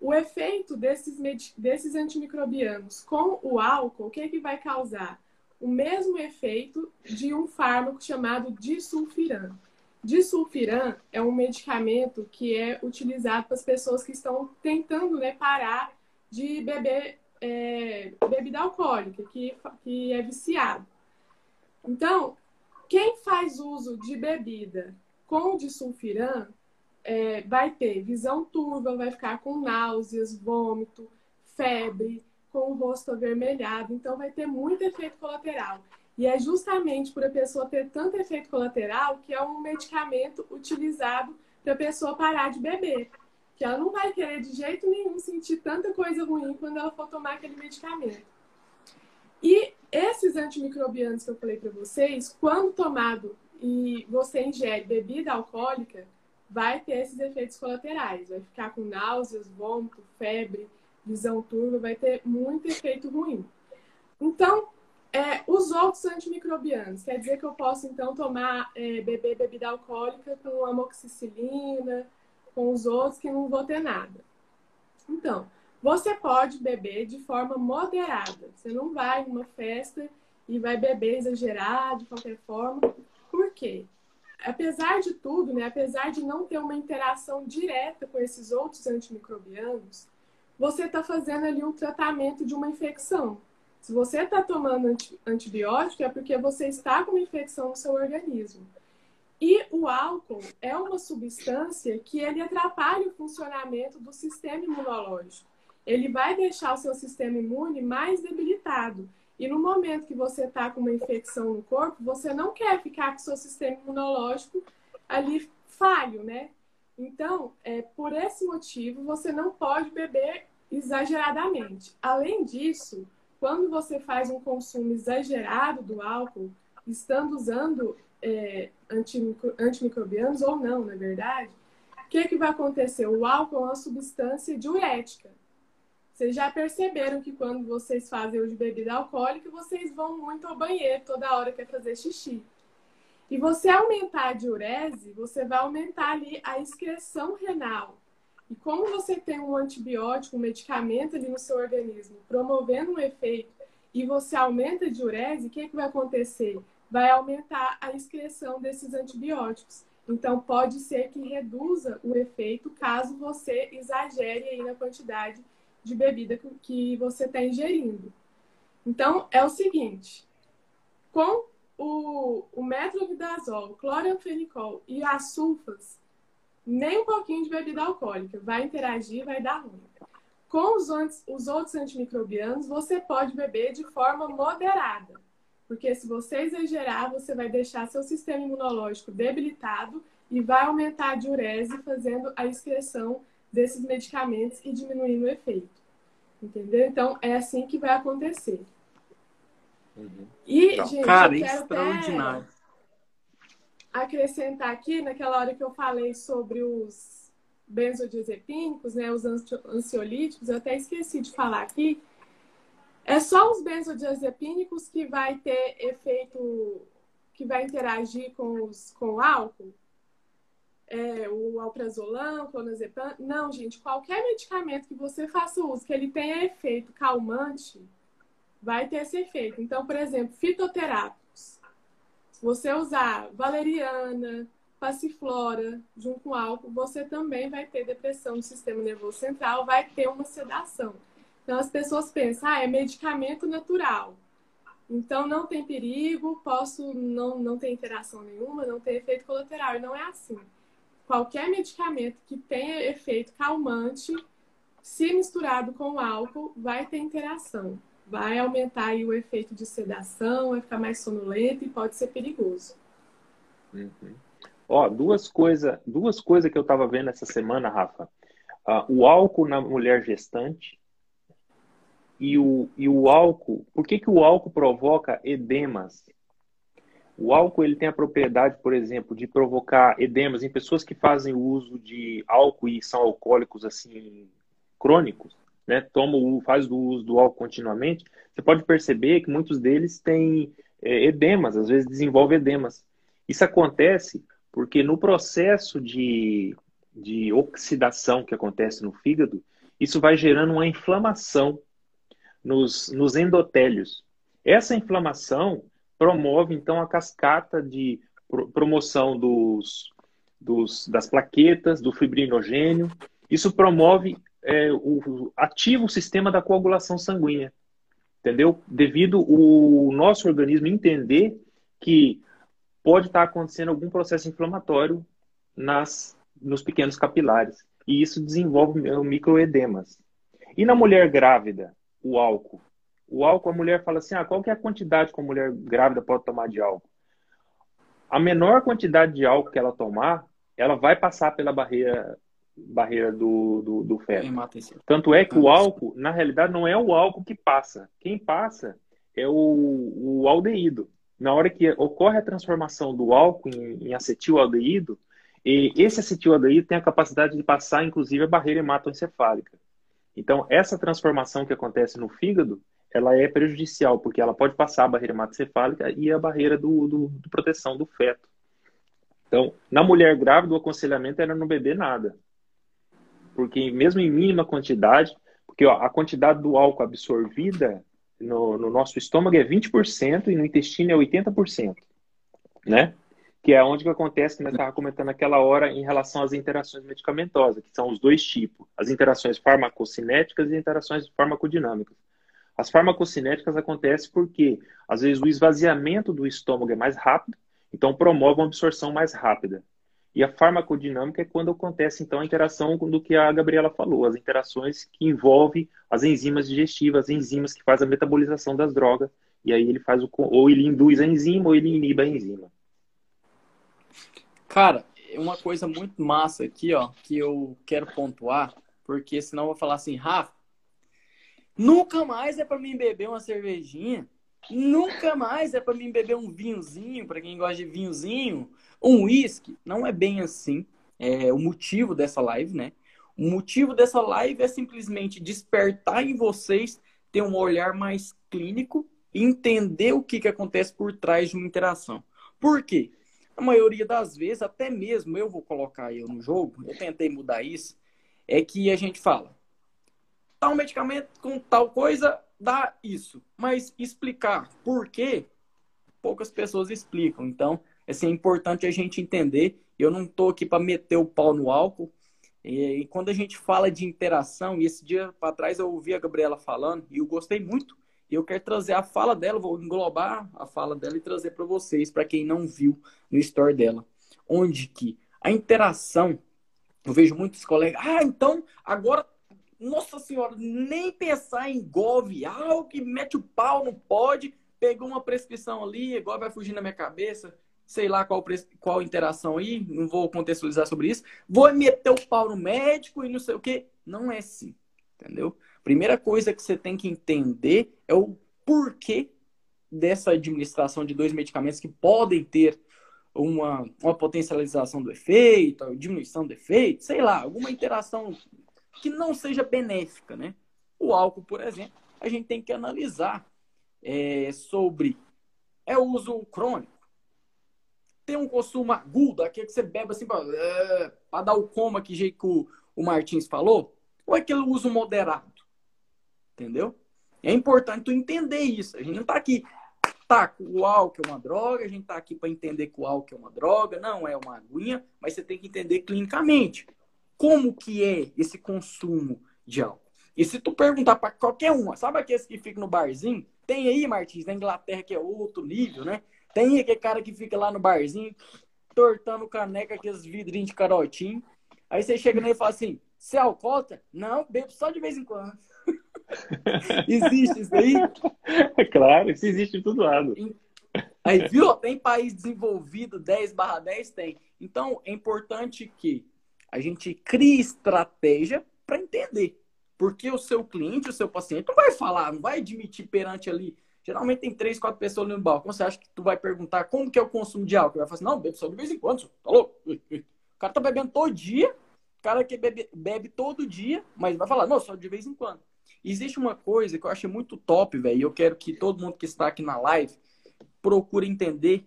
O efeito desses, desses antimicrobianos com o álcool, o que, é que vai causar? O mesmo efeito de um fármaco chamado disulfiram. Disulfiram é um medicamento que é utilizado para as pessoas que estão tentando né, parar de beber é, bebida alcoólica, que, que é viciado. Então, quem faz uso de bebida com disulfiram é, vai ter visão turva, vai ficar com náuseas, vômito, febre, com o rosto avermelhado. Então, vai ter muito efeito colateral. E é justamente por a pessoa ter tanto efeito colateral que é um medicamento utilizado para a pessoa parar de beber. Que ela não vai querer de jeito nenhum sentir tanta coisa ruim quando ela for tomar aquele medicamento. E esses antimicrobianos que eu falei para vocês, quando tomado e você ingere bebida alcoólica, vai ter esses efeitos colaterais. Vai ficar com náuseas, vômito, febre, visão turva, vai ter muito efeito ruim. Então, é, os outros antimicrobianos, quer dizer que eu posso então tomar, é, beber bebida alcoólica com amoxicilina, com os outros que não vou ter nada. Então, você pode beber de forma moderada. Você não vai numa festa e vai beber exagerado de qualquer forma. Por quê? Apesar de tudo, né, apesar de não ter uma interação direta com esses outros antimicrobianos, você está fazendo ali um tratamento de uma infecção. Se você está tomando antibiótico, é porque você está com uma infecção no seu organismo. E o álcool é uma substância que ele atrapalha o funcionamento do sistema imunológico. Ele vai deixar o seu sistema imune mais debilitado. E no momento que você está com uma infecção no corpo, você não quer ficar com seu sistema imunológico ali falho, né? Então, é, por esse motivo, você não pode beber exageradamente. Além disso, quando você faz um consumo exagerado do álcool, estando usando é, antimicrobianos ou não, na verdade, o que, que vai acontecer? O álcool é uma substância diurética. Vocês já perceberam que quando vocês fazem uso de bebida alcoólica, vocês vão muito ao banheiro toda hora quer fazer xixi. E você aumentar a diurese, você vai aumentar ali a excreção renal. E como você tem um antibiótico, um medicamento ali no seu organismo, promovendo um efeito, e você aumenta a diurese, o que, é que vai acontecer? Vai aumentar a excreção desses antibióticos. Então, pode ser que reduza o efeito caso você exagere aí na quantidade de bebida que você está ingerindo. Então, é o seguinte: com o, o metronidazol, cloramfenicol e as sulfas, nem um pouquinho de bebida alcoólica. Vai interagir, vai dar ruim. Com os, os outros antimicrobianos, você pode beber de forma moderada. Porque se você exagerar, você vai deixar seu sistema imunológico debilitado e vai aumentar a diurese, fazendo a excreção desses medicamentos e diminuindo o efeito. Entendeu? Então, é assim que vai acontecer. Uhum. E, então, gente, cara, eu quero extraordinário. Até acrescentar aqui, naquela hora que eu falei sobre os benzodiazepínicos, né, os ansiolíticos, eu até esqueci de falar aqui, é só os benzodiazepínicos que vai ter efeito, que vai interagir com, os, com o álcool? É, o alprazolam, clonazepam? Não, gente, qualquer medicamento que você faça uso, que ele tenha efeito calmante, vai ter esse efeito. Então, por exemplo, fitoterápico você usar valeriana, passiflora junto com álcool, você também vai ter depressão do sistema nervoso central, vai ter uma sedação. Então as pessoas pensam, ah, é medicamento natural. Então não tem perigo, posso não, não ter interação nenhuma, não ter efeito colateral. E não é assim. Qualquer medicamento que tenha efeito calmante, se misturado com álcool, vai ter interação vai aumentar o efeito de sedação, vai ficar mais sonolento e pode ser perigoso. Uhum. Ó, duas coisas duas coisa que eu estava vendo essa semana, Rafa. Uh, o álcool na mulher gestante e o, e o álcool. Por que, que o álcool provoca edemas? O álcool ele tem a propriedade, por exemplo, de provocar edemas em pessoas que fazem uso de álcool e são alcoólicos assim crônicos né, toma o, faz o uso do álcool continuamente, você pode perceber que muitos deles têm é, edemas, às vezes desenvolvem edemas. Isso acontece porque no processo de, de oxidação que acontece no fígado, isso vai gerando uma inflamação nos, nos endotélios. Essa inflamação promove, então, a cascata de promoção dos, dos, das plaquetas, do fibrinogênio. Isso promove, é, o, ativa o sistema da coagulação sanguínea, entendeu? Devido o nosso organismo entender que pode estar acontecendo algum processo inflamatório nas, nos pequenos capilares. E isso desenvolve microedemas. E na mulher grávida, o álcool? O álcool, a mulher fala assim, ah, qual que é a quantidade que a mulher grávida pode tomar de álcool? A menor quantidade de álcool que ela tomar, ela vai passar pela barreira barreira do, do, do feto. Tanto é que o álcool, na realidade, não é o álcool que passa. Quem passa é o, o aldeído. Na hora que ocorre a transformação do álcool em, em acetilaldeído, e esse acetilaldeído tem a capacidade de passar, inclusive, a barreira hematoencefálica. Então, essa transformação que acontece no fígado, ela é prejudicial, porque ela pode passar a barreira hematoencefálica e a barreira do, do, do proteção do feto. Então, na mulher grávida, o aconselhamento era não beber nada. Porque mesmo em mínima quantidade, porque ó, a quantidade do álcool absorvida no, no, nosso estômago é 20% e no intestino é 80%, né? Que é onde que acontece, que nós estávamos comentando naquela hora, em relação às interações medicamentosas, que são os dois tipos, as interações farmacocinéticas e interações farmacodinâmicas. As farmacocinéticas acontecem porque, às vezes, o esvaziamento do estômago é mais rápido, então, promove uma absorção mais rápida. E a farmacodinâmica é quando acontece, então, a interação do que a Gabriela falou, as interações que envolvem as enzimas digestivas, as enzimas que fazem a metabolização das drogas, e aí ele faz o. Ou ele induz a enzima, ou ele inibe a enzima. Cara, uma coisa muito massa aqui, ó, que eu quero pontuar, porque senão eu vou falar assim, Rafa, nunca mais é para mim beber uma cervejinha Nunca mais é para mim beber um vinhozinho, para quem gosta de vinhozinho, um uísque. Não é bem assim. É o motivo dessa live, né? O motivo dessa live é simplesmente despertar em vocês ter um olhar mais clínico e entender o que, que acontece por trás de uma interação. Por quê? A maioria das vezes, até mesmo eu vou colocar eu no jogo, eu tentei mudar isso, é que a gente fala, tal medicamento com tal coisa dá isso. Mas explicar por quê, poucas pessoas explicam. Então, assim, é importante a gente entender. Eu não estou aqui para meter o pau no álcool. E, quando a gente fala de interação, e esse dia para trás eu ouvi a Gabriela falando, e eu gostei muito. E eu quero trazer a fala dela, vou englobar a fala dela e trazer para vocês, para quem não viu no story dela. Onde que a interação, eu vejo muitos colegas, ah, então agora nossa senhora, nem pensar em Gov, algo que mete o pau, não pode. Pegou uma prescrição ali, igual vai fugir na minha cabeça. Sei lá qual, qual interação aí, não vou contextualizar sobre isso. Vou meter o pau no médico e não sei o quê. Não é assim, entendeu? Primeira coisa que você tem que entender é o porquê dessa administração de dois medicamentos que podem ter uma, uma potencialização do efeito, diminuição do efeito, sei lá, alguma interação que não seja benéfica, né? O álcool, por exemplo, a gente tem que analisar é, sobre é o uso crônico. Tem um consumo agudo, aquele que você bebe assim para é, dar o coma que, que o, o Martins falou, ou é aquele uso moderado? Entendeu? É importante tu entender isso. A gente não está aqui, tá, o álcool é uma droga, a gente está aqui para entender que o álcool é uma droga, não é uma aguinha, mas você tem que entender clinicamente como que é esse consumo de álcool. E se tu perguntar para qualquer um, sabe aqueles que ficam no barzinho? Tem aí, Martins, na Inglaterra, que é outro nível, né? Tem aquele cara que fica lá no barzinho, tortando caneca, aqueles vidrinhos de carotinho. Aí você chega nele e fala assim: você é alcoólatra? Não, bebo só de vez em quando. *laughs* existe isso aí? É *laughs* claro, isso existe em todo lado. Aí, viu? Tem país desenvolvido 10 barra 10? Tem. Então, é importante que a gente cria estratégia para entender. Porque o seu cliente, o seu paciente, não vai falar, não vai admitir perante ali. Geralmente tem três, quatro pessoas no balcão. Você acha que tu vai perguntar como que é o consumo de álcool? Vai falar assim, não, bebe só de vez em quando, tá louco? O cara tá bebendo todo dia, o cara que bebe, bebe todo dia, mas vai falar, não, só de vez em quando. Existe uma coisa que eu achei muito top, velho, e eu quero que todo mundo que está aqui na live procure entender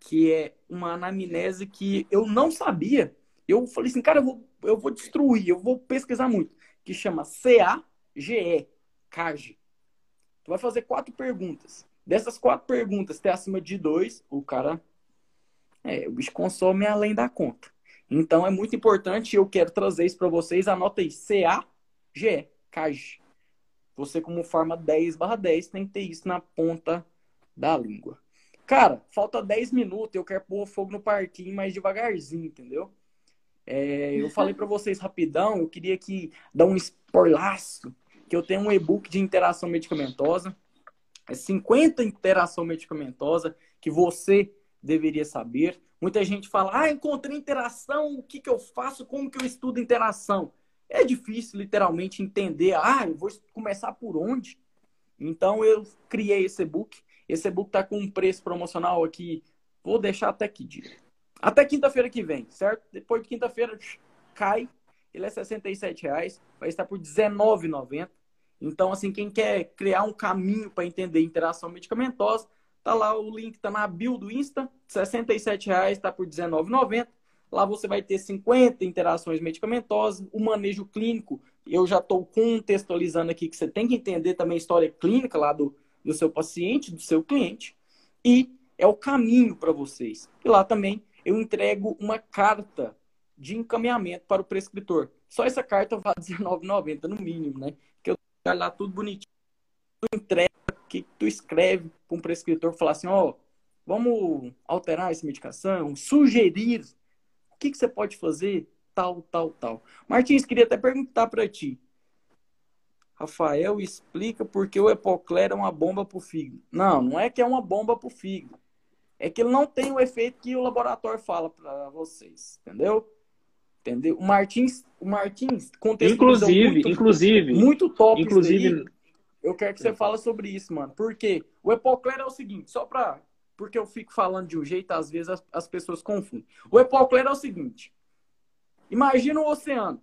que é uma anamnese que eu não sabia eu falei assim, cara, eu vou, eu vou destruir, eu vou pesquisar muito. Que chama C-A-G-E, CAGE. Tu vai fazer quatro perguntas. Dessas quatro perguntas, tem acima de dois, o cara. É, o bicho consome além da conta. Então é muito importante, eu quero trazer isso para vocês. Anota aí, C-A-G-E, CAGE. Você, como forma 10 barra 10, tem que ter isso na ponta da língua. Cara, falta 10 minutos, eu quero pôr fogo no parquinho mais devagarzinho, entendeu? É, eu falei para vocês rapidão, eu queria que dar um spoilaço, que eu tenho um e-book de interação medicamentosa. É 50 interação medicamentosa que você deveria saber. Muita gente fala, ah, encontrei interação, o que, que eu faço, como que eu estudo interação? É difícil, literalmente, entender, ah, eu vou começar por onde? Então, eu criei esse e-book. Esse e-book está com um preço promocional aqui, vou deixar até que dia? Até quinta-feira que vem, certo? Depois de quinta-feira, cai, ele é R$ reais, vai estar por R$19,90. Então, assim, quem quer criar um caminho para entender interação medicamentosa, Tá lá o link, tá na bio do Insta, R$ reais, tá por R$19,90. Lá você vai ter 50 interações medicamentosas, o manejo clínico. Eu já estou contextualizando aqui que você tem que entender também a história clínica lá do, do seu paciente, do seu cliente. E é o caminho para vocês. E lá também eu entrego uma carta de encaminhamento para o prescritor. Só essa carta vale R$19,90 no mínimo, né? Que eu lá tudo bonitinho. Entrega que tu escreve para um prescritor falar assim, ó, oh, vamos alterar essa medicação, sugerir o que, que você pode fazer, tal, tal, tal. Martins, queria até perguntar para ti. Rafael explica porque o Epocler é uma bomba para o fígado. Não, não é que é uma bomba para o fígado. É que ele não tem o efeito que o laboratório fala para vocês, entendeu? Entendeu? O Martins, o Martins inclusive, muito, inclusive, muito top inclusive eu quero que você fale sobre isso, mano. Porque o Epocler é o seguinte, só pra. Porque eu fico falando de um jeito, às vezes as, as pessoas confundem. O Epocler é o seguinte. Imagina o oceano.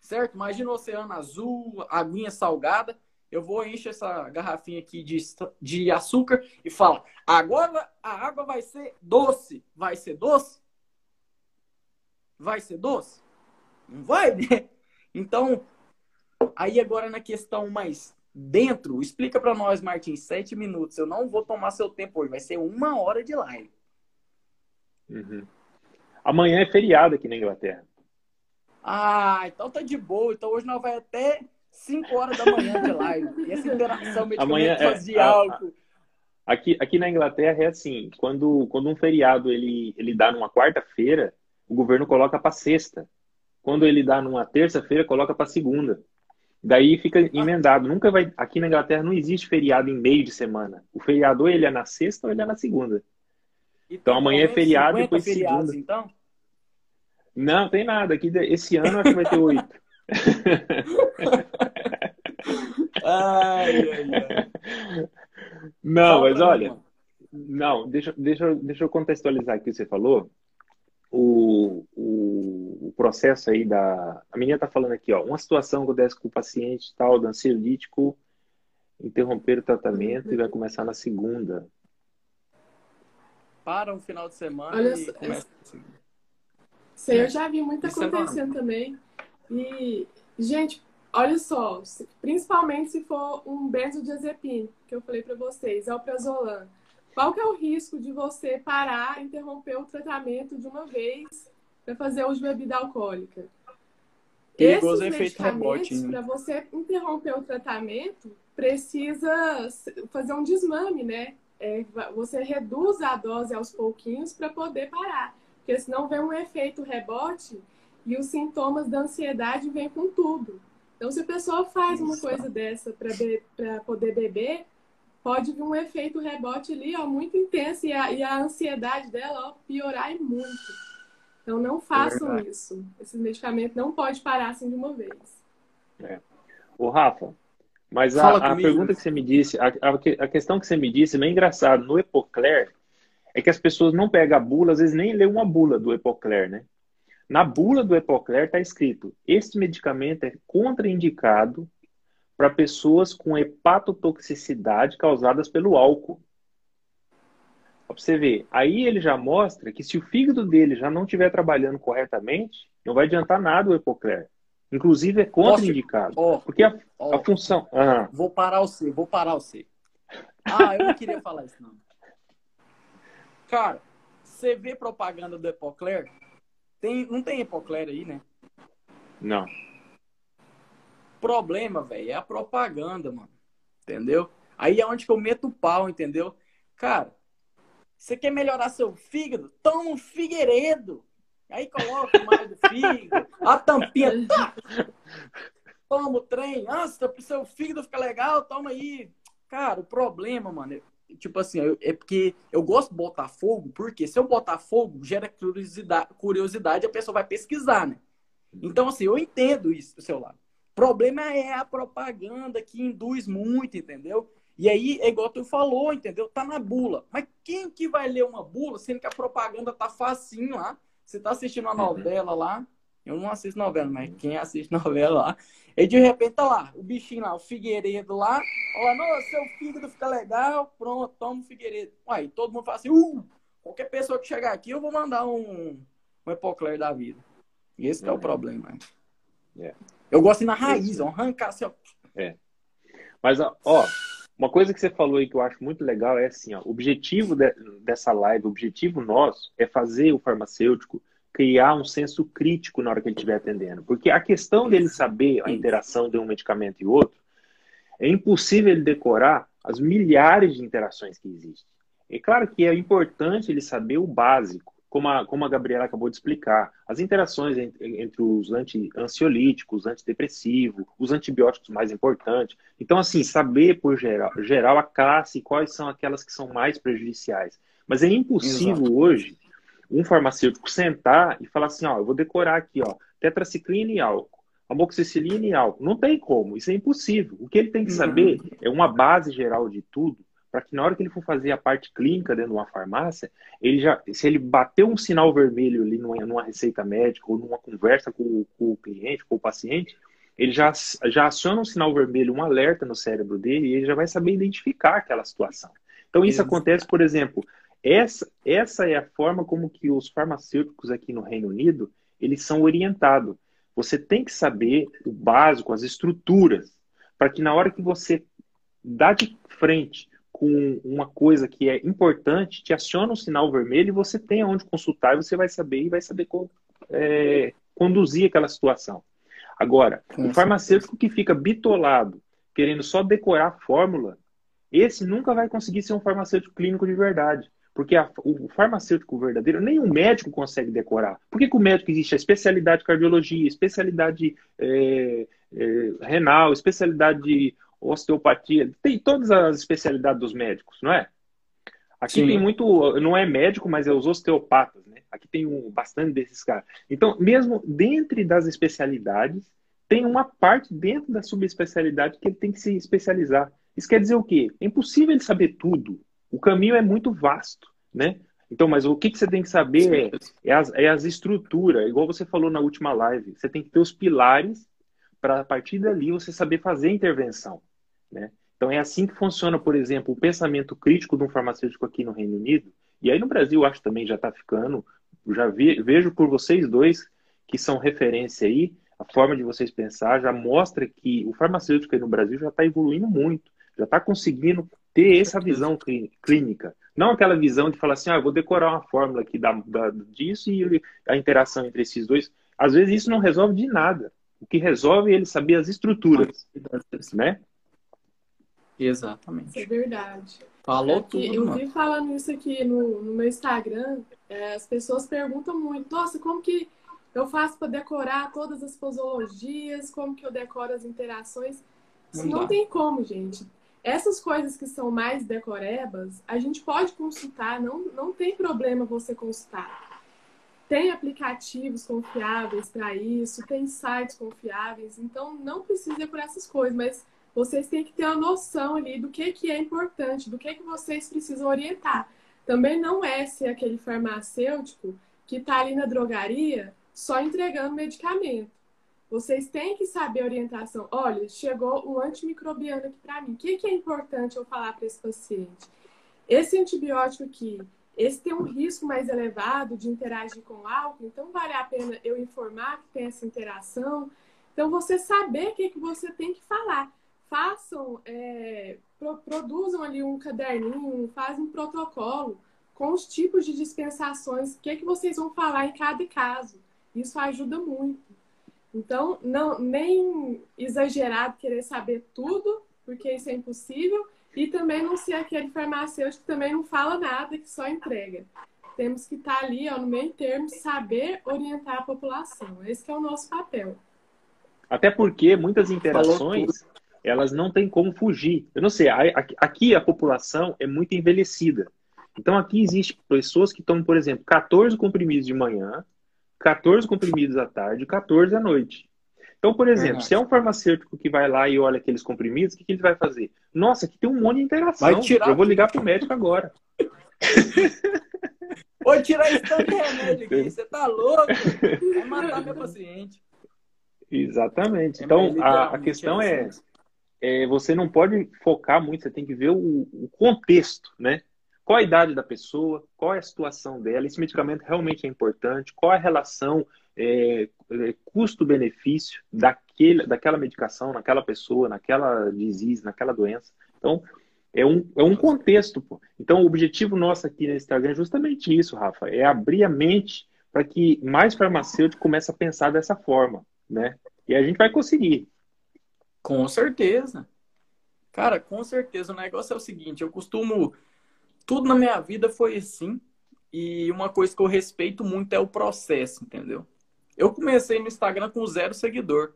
Certo? Imagina o oceano azul, aguinha salgada. Eu vou encher essa garrafinha aqui de, de açúcar e falo: agora a água vai ser doce. Vai ser doce? Vai ser doce? Não vai, né? Então, aí agora na questão mais dentro, explica para nós, Martins, sete minutos. Eu não vou tomar seu tempo hoje, vai ser uma hora de live. Uhum. Amanhã é feriado aqui na Inglaterra. Ah, então tá de boa. Então hoje nós vai até 5 horas da manhã de live. E essa interação Amanhã é, de álcool. Aqui, aqui na Inglaterra é assim, quando, quando um feriado ele, ele dá numa quarta-feira, o governo coloca para sexta. Quando ele dá numa terça-feira, coloca para segunda. Daí fica emendado. Nunca vai. Aqui na Inglaterra não existe feriado em meio de semana. O feriado ele é na sexta ou ele é na segunda. então amanhã é feriado e depois segunda. Então? Não, tem nada. Aqui esse ano acho que vai ter oito. *laughs* ai, ai, ai. Não, mas olha. Não, deixa, deixa, deixa eu contextualizar aqui o que você falou o, o, o, processo aí da. A menina está falando aqui, ó, uma situação acontece com o paciente tal, do ansiolítico, interromper o tratamento e vai começar na segunda. Para um final de semana Olha e começa Sei, eu já vi muito Isso é acontecendo é também. E, gente, olha só, principalmente se for um benzodiazepina, que eu falei para vocês, é o prazolam qual que é o risco de você parar, interromper o tratamento de uma vez para fazer uso de bebida alcoólica? Perigoso Esses efeito rebote. Né? Para você interromper o tratamento, precisa fazer um desmame, né? É, você reduz a dose aos pouquinhos para poder parar. Porque senão vem um efeito rebote e os sintomas da ansiedade vêm com tudo. Então, se a pessoa faz uma coisa dessa para poder beber, pode vir um efeito rebote ali, ó, muito intenso e a, e a ansiedade dela, ó, piorar muito. Então não façam é isso. Esse medicamento não pode parar assim de uma vez. É. Ô, Rafa, mas a, a pergunta que você me disse, a, a, a, questão que você me disse, meio engraçado, no Epocler, é que as pessoas não pegam a bula, às vezes nem lê uma bula do Epocler, né? Na bula do Epocler está escrito: este medicamento é contraindicado para pessoas com hepatotoxicidade causadas pelo álcool. Para você ver, aí ele já mostra que se o fígado dele já não estiver trabalhando corretamente, não vai adiantar nada o Epocler. Inclusive é contraindicado. Oh, porque a, oh, a função. Vou parar o C, vou parar o C. Ah, eu não queria falar isso, não. Cara, você vê propaganda do Epocler, Tem, não tem hipoclera aí, né? Não. Problema, velho, é a propaganda, mano. Entendeu? Aí é onde que eu meto o pau, entendeu? Cara, você quer melhorar seu fígado? Toma um figueiredo. Aí coloca mais do fígado, a tampinha. Tá. Toma o trem. Ah, pro seu fígado ficar legal, toma aí. Cara, o problema, mano, tipo assim, é porque eu gosto de botar fogo, porque se eu botar fogo, gera curiosidade, curiosidade a pessoa vai pesquisar, né? Então, assim, eu entendo isso do seu lado. O problema é a propaganda que induz muito, entendeu? E aí, é igual tu falou, entendeu? Tá na bula. Mas quem que vai ler uma bula, sendo que a propaganda tá facinho lá? Você tá assistindo uma uhum. novela lá, eu não assisto novela, mas quem assiste *laughs* novela lá, e de repente tá lá, o bichinho lá, o Figueiredo lá, olha, não, seu fígado fica legal, pronto, toma o Figueiredo. Aí todo mundo fala assim, uh, qualquer pessoa que chegar aqui, eu vou mandar um, um Epocler da vida. E esse é o uhum. problema. É. Eu gosto de ir na raiz, ó, arrancar assim, ó. É. Mas, ó, uma coisa que você falou aí que eu acho muito legal é assim, ó, o objetivo de, dessa live, o objetivo nosso é fazer o farmacêutico criar um senso crítico na hora que ele estiver atendendo. Porque a questão dele saber a interação de um medicamento e outro, é impossível ele decorar as milhares de interações que existem. É claro que é importante ele saber o básico, como a, como a Gabriela acabou de explicar, as interações entre, entre os anti, ansiolíticos, antidepressivos, os antibióticos mais importantes. Então, assim, saber por geral, geral a classe, quais são aquelas que são mais prejudiciais. Mas é impossível Exato. hoje um farmacêutico sentar e falar assim, ó, eu vou decorar aqui, ó, tetraciclina e álcool, amoxicilina e álcool. Não tem como, isso é impossível. O que ele tem que saber uhum. é uma base geral de tudo, para que na hora que ele for fazer a parte clínica dentro de uma farmácia, ele já, se ele bater um sinal vermelho ali numa, numa receita médica ou numa conversa com, com, o cliente, com o paciente, ele já, já aciona um sinal vermelho, um alerta no cérebro dele e ele já vai saber identificar aquela situação. Então isso acontece, por exemplo, essa, essa é a forma como que os farmacêuticos aqui no Reino Unido, eles são orientados. Você tem que saber o básico, as estruturas, para que na hora que você dá de frente com uma coisa que é importante, te aciona um sinal vermelho e você tem aonde consultar e você vai saber e vai saber é, conduzir aquela situação. Agora, o farmacêutico que fica bitolado, querendo só decorar a fórmula, esse nunca vai conseguir ser um farmacêutico clínico de verdade. Porque a, o farmacêutico verdadeiro, nem o médico consegue decorar. Por que, que o médico existe a especialidade de cardiologia, especialidade é, é, renal, especialidade de osteopatia? Tem todas as especialidades dos médicos, não é? Aqui Sim. tem muito, não é médico, mas é os osteopatas, né? Aqui tem um, bastante desses caras. Então, mesmo dentro das especialidades, tem uma parte dentro da subespecialidade que ele tem que se especializar. Isso quer dizer o quê? É impossível ele saber tudo. O caminho é muito vasto, né? Então, mas o que, que você tem que saber é, é, as, é as estruturas, igual você falou na última live. Você tem que ter os pilares para a partir dali você saber fazer a intervenção, né? Então é assim que funciona, por exemplo, o pensamento crítico de um farmacêutico aqui no Reino Unido. E aí no Brasil, acho também já está ficando. Já vi, vejo por vocês dois que são referência aí, a forma de vocês pensar já mostra que o farmacêutico aí no Brasil já está evoluindo muito, já está conseguindo ter essa visão clínica. Não aquela visão de falar assim, ah, eu vou decorar uma fórmula aqui da, da, disso e a interação entre esses dois. Às vezes isso não resolve de nada. O que resolve é ele saber as estruturas, né? Exatamente. Isso é verdade. Falou é tudo, Eu vi falando isso aqui no, no meu Instagram. É, as pessoas perguntam muito, nossa, como que eu faço para decorar todas as posologias? Como que eu decoro as interações? Isso não, não tem como, gente. Essas coisas que são mais decorebas, a gente pode consultar, não, não tem problema você consultar. Tem aplicativos confiáveis para isso, tem sites confiáveis, então não precisa ir por essas coisas, mas vocês têm que ter uma noção ali do que, que é importante, do que, que vocês precisam orientar. Também não é ser aquele farmacêutico que está ali na drogaria só entregando medicamento. Vocês têm que saber a orientação. Olha, chegou um antimicrobiano aqui para mim. O que, que é importante eu falar para esse paciente? Esse antibiótico aqui, esse tem um risco mais elevado de interagir com álcool, então vale a pena eu informar que tem essa interação. Então, você saber o que, que você tem que falar. Façam, é, pro, produzam ali um caderninho, fazem um protocolo com os tipos de dispensações, o que, que vocês vão falar em cada caso. Isso ajuda muito. Então, não nem exagerado querer saber tudo, porque isso é impossível, e também não ser aquele farmacêutico que também não fala nada, que só entrega. Temos que estar ali, ó, no meio termo, saber orientar a população. Esse é o nosso papel. Até porque muitas interações, elas não têm como fugir. Eu não sei, aqui a população é muito envelhecida. Então aqui existe pessoas que tomam, por exemplo, 14 comprimidos de manhã, 14 comprimidos à tarde, 14 à noite. Então, por exemplo, se é um farmacêutico que vai lá e olha aqueles comprimidos, o que, que ele vai fazer? Nossa, aqui tem um monte de interação. Vai tirar... Eu vou ligar pro médico agora. *laughs* Vou tirar esse tanto de remédio aqui. Você tá louco? Vai matar meu paciente. Exatamente. É, então, a, a, questão é, assim. é, você não pode focar muito, você tem que ver o, o, contexto, né? Qual a idade da pessoa, qual é a situação dela, esse medicamento realmente é importante, qual a relação é, é, custo-benefício daquele, daquela medicação, naquela pessoa, naquela disease, naquela doença. Então, é um, é um contexto. Pô. Então, o objetivo nosso aqui no Instagram é justamente isso, Rafa, é abrir a mente para que mais farmacêutico comece a pensar dessa forma, né? E a gente vai conseguir. Com certeza. Cara, com certeza. O negócio é o seguinte, eu costumo... Tudo na minha vida foi assim. E uma coisa que eu respeito muito é o processo, entendeu? Eu comecei no Instagram com zero seguidor.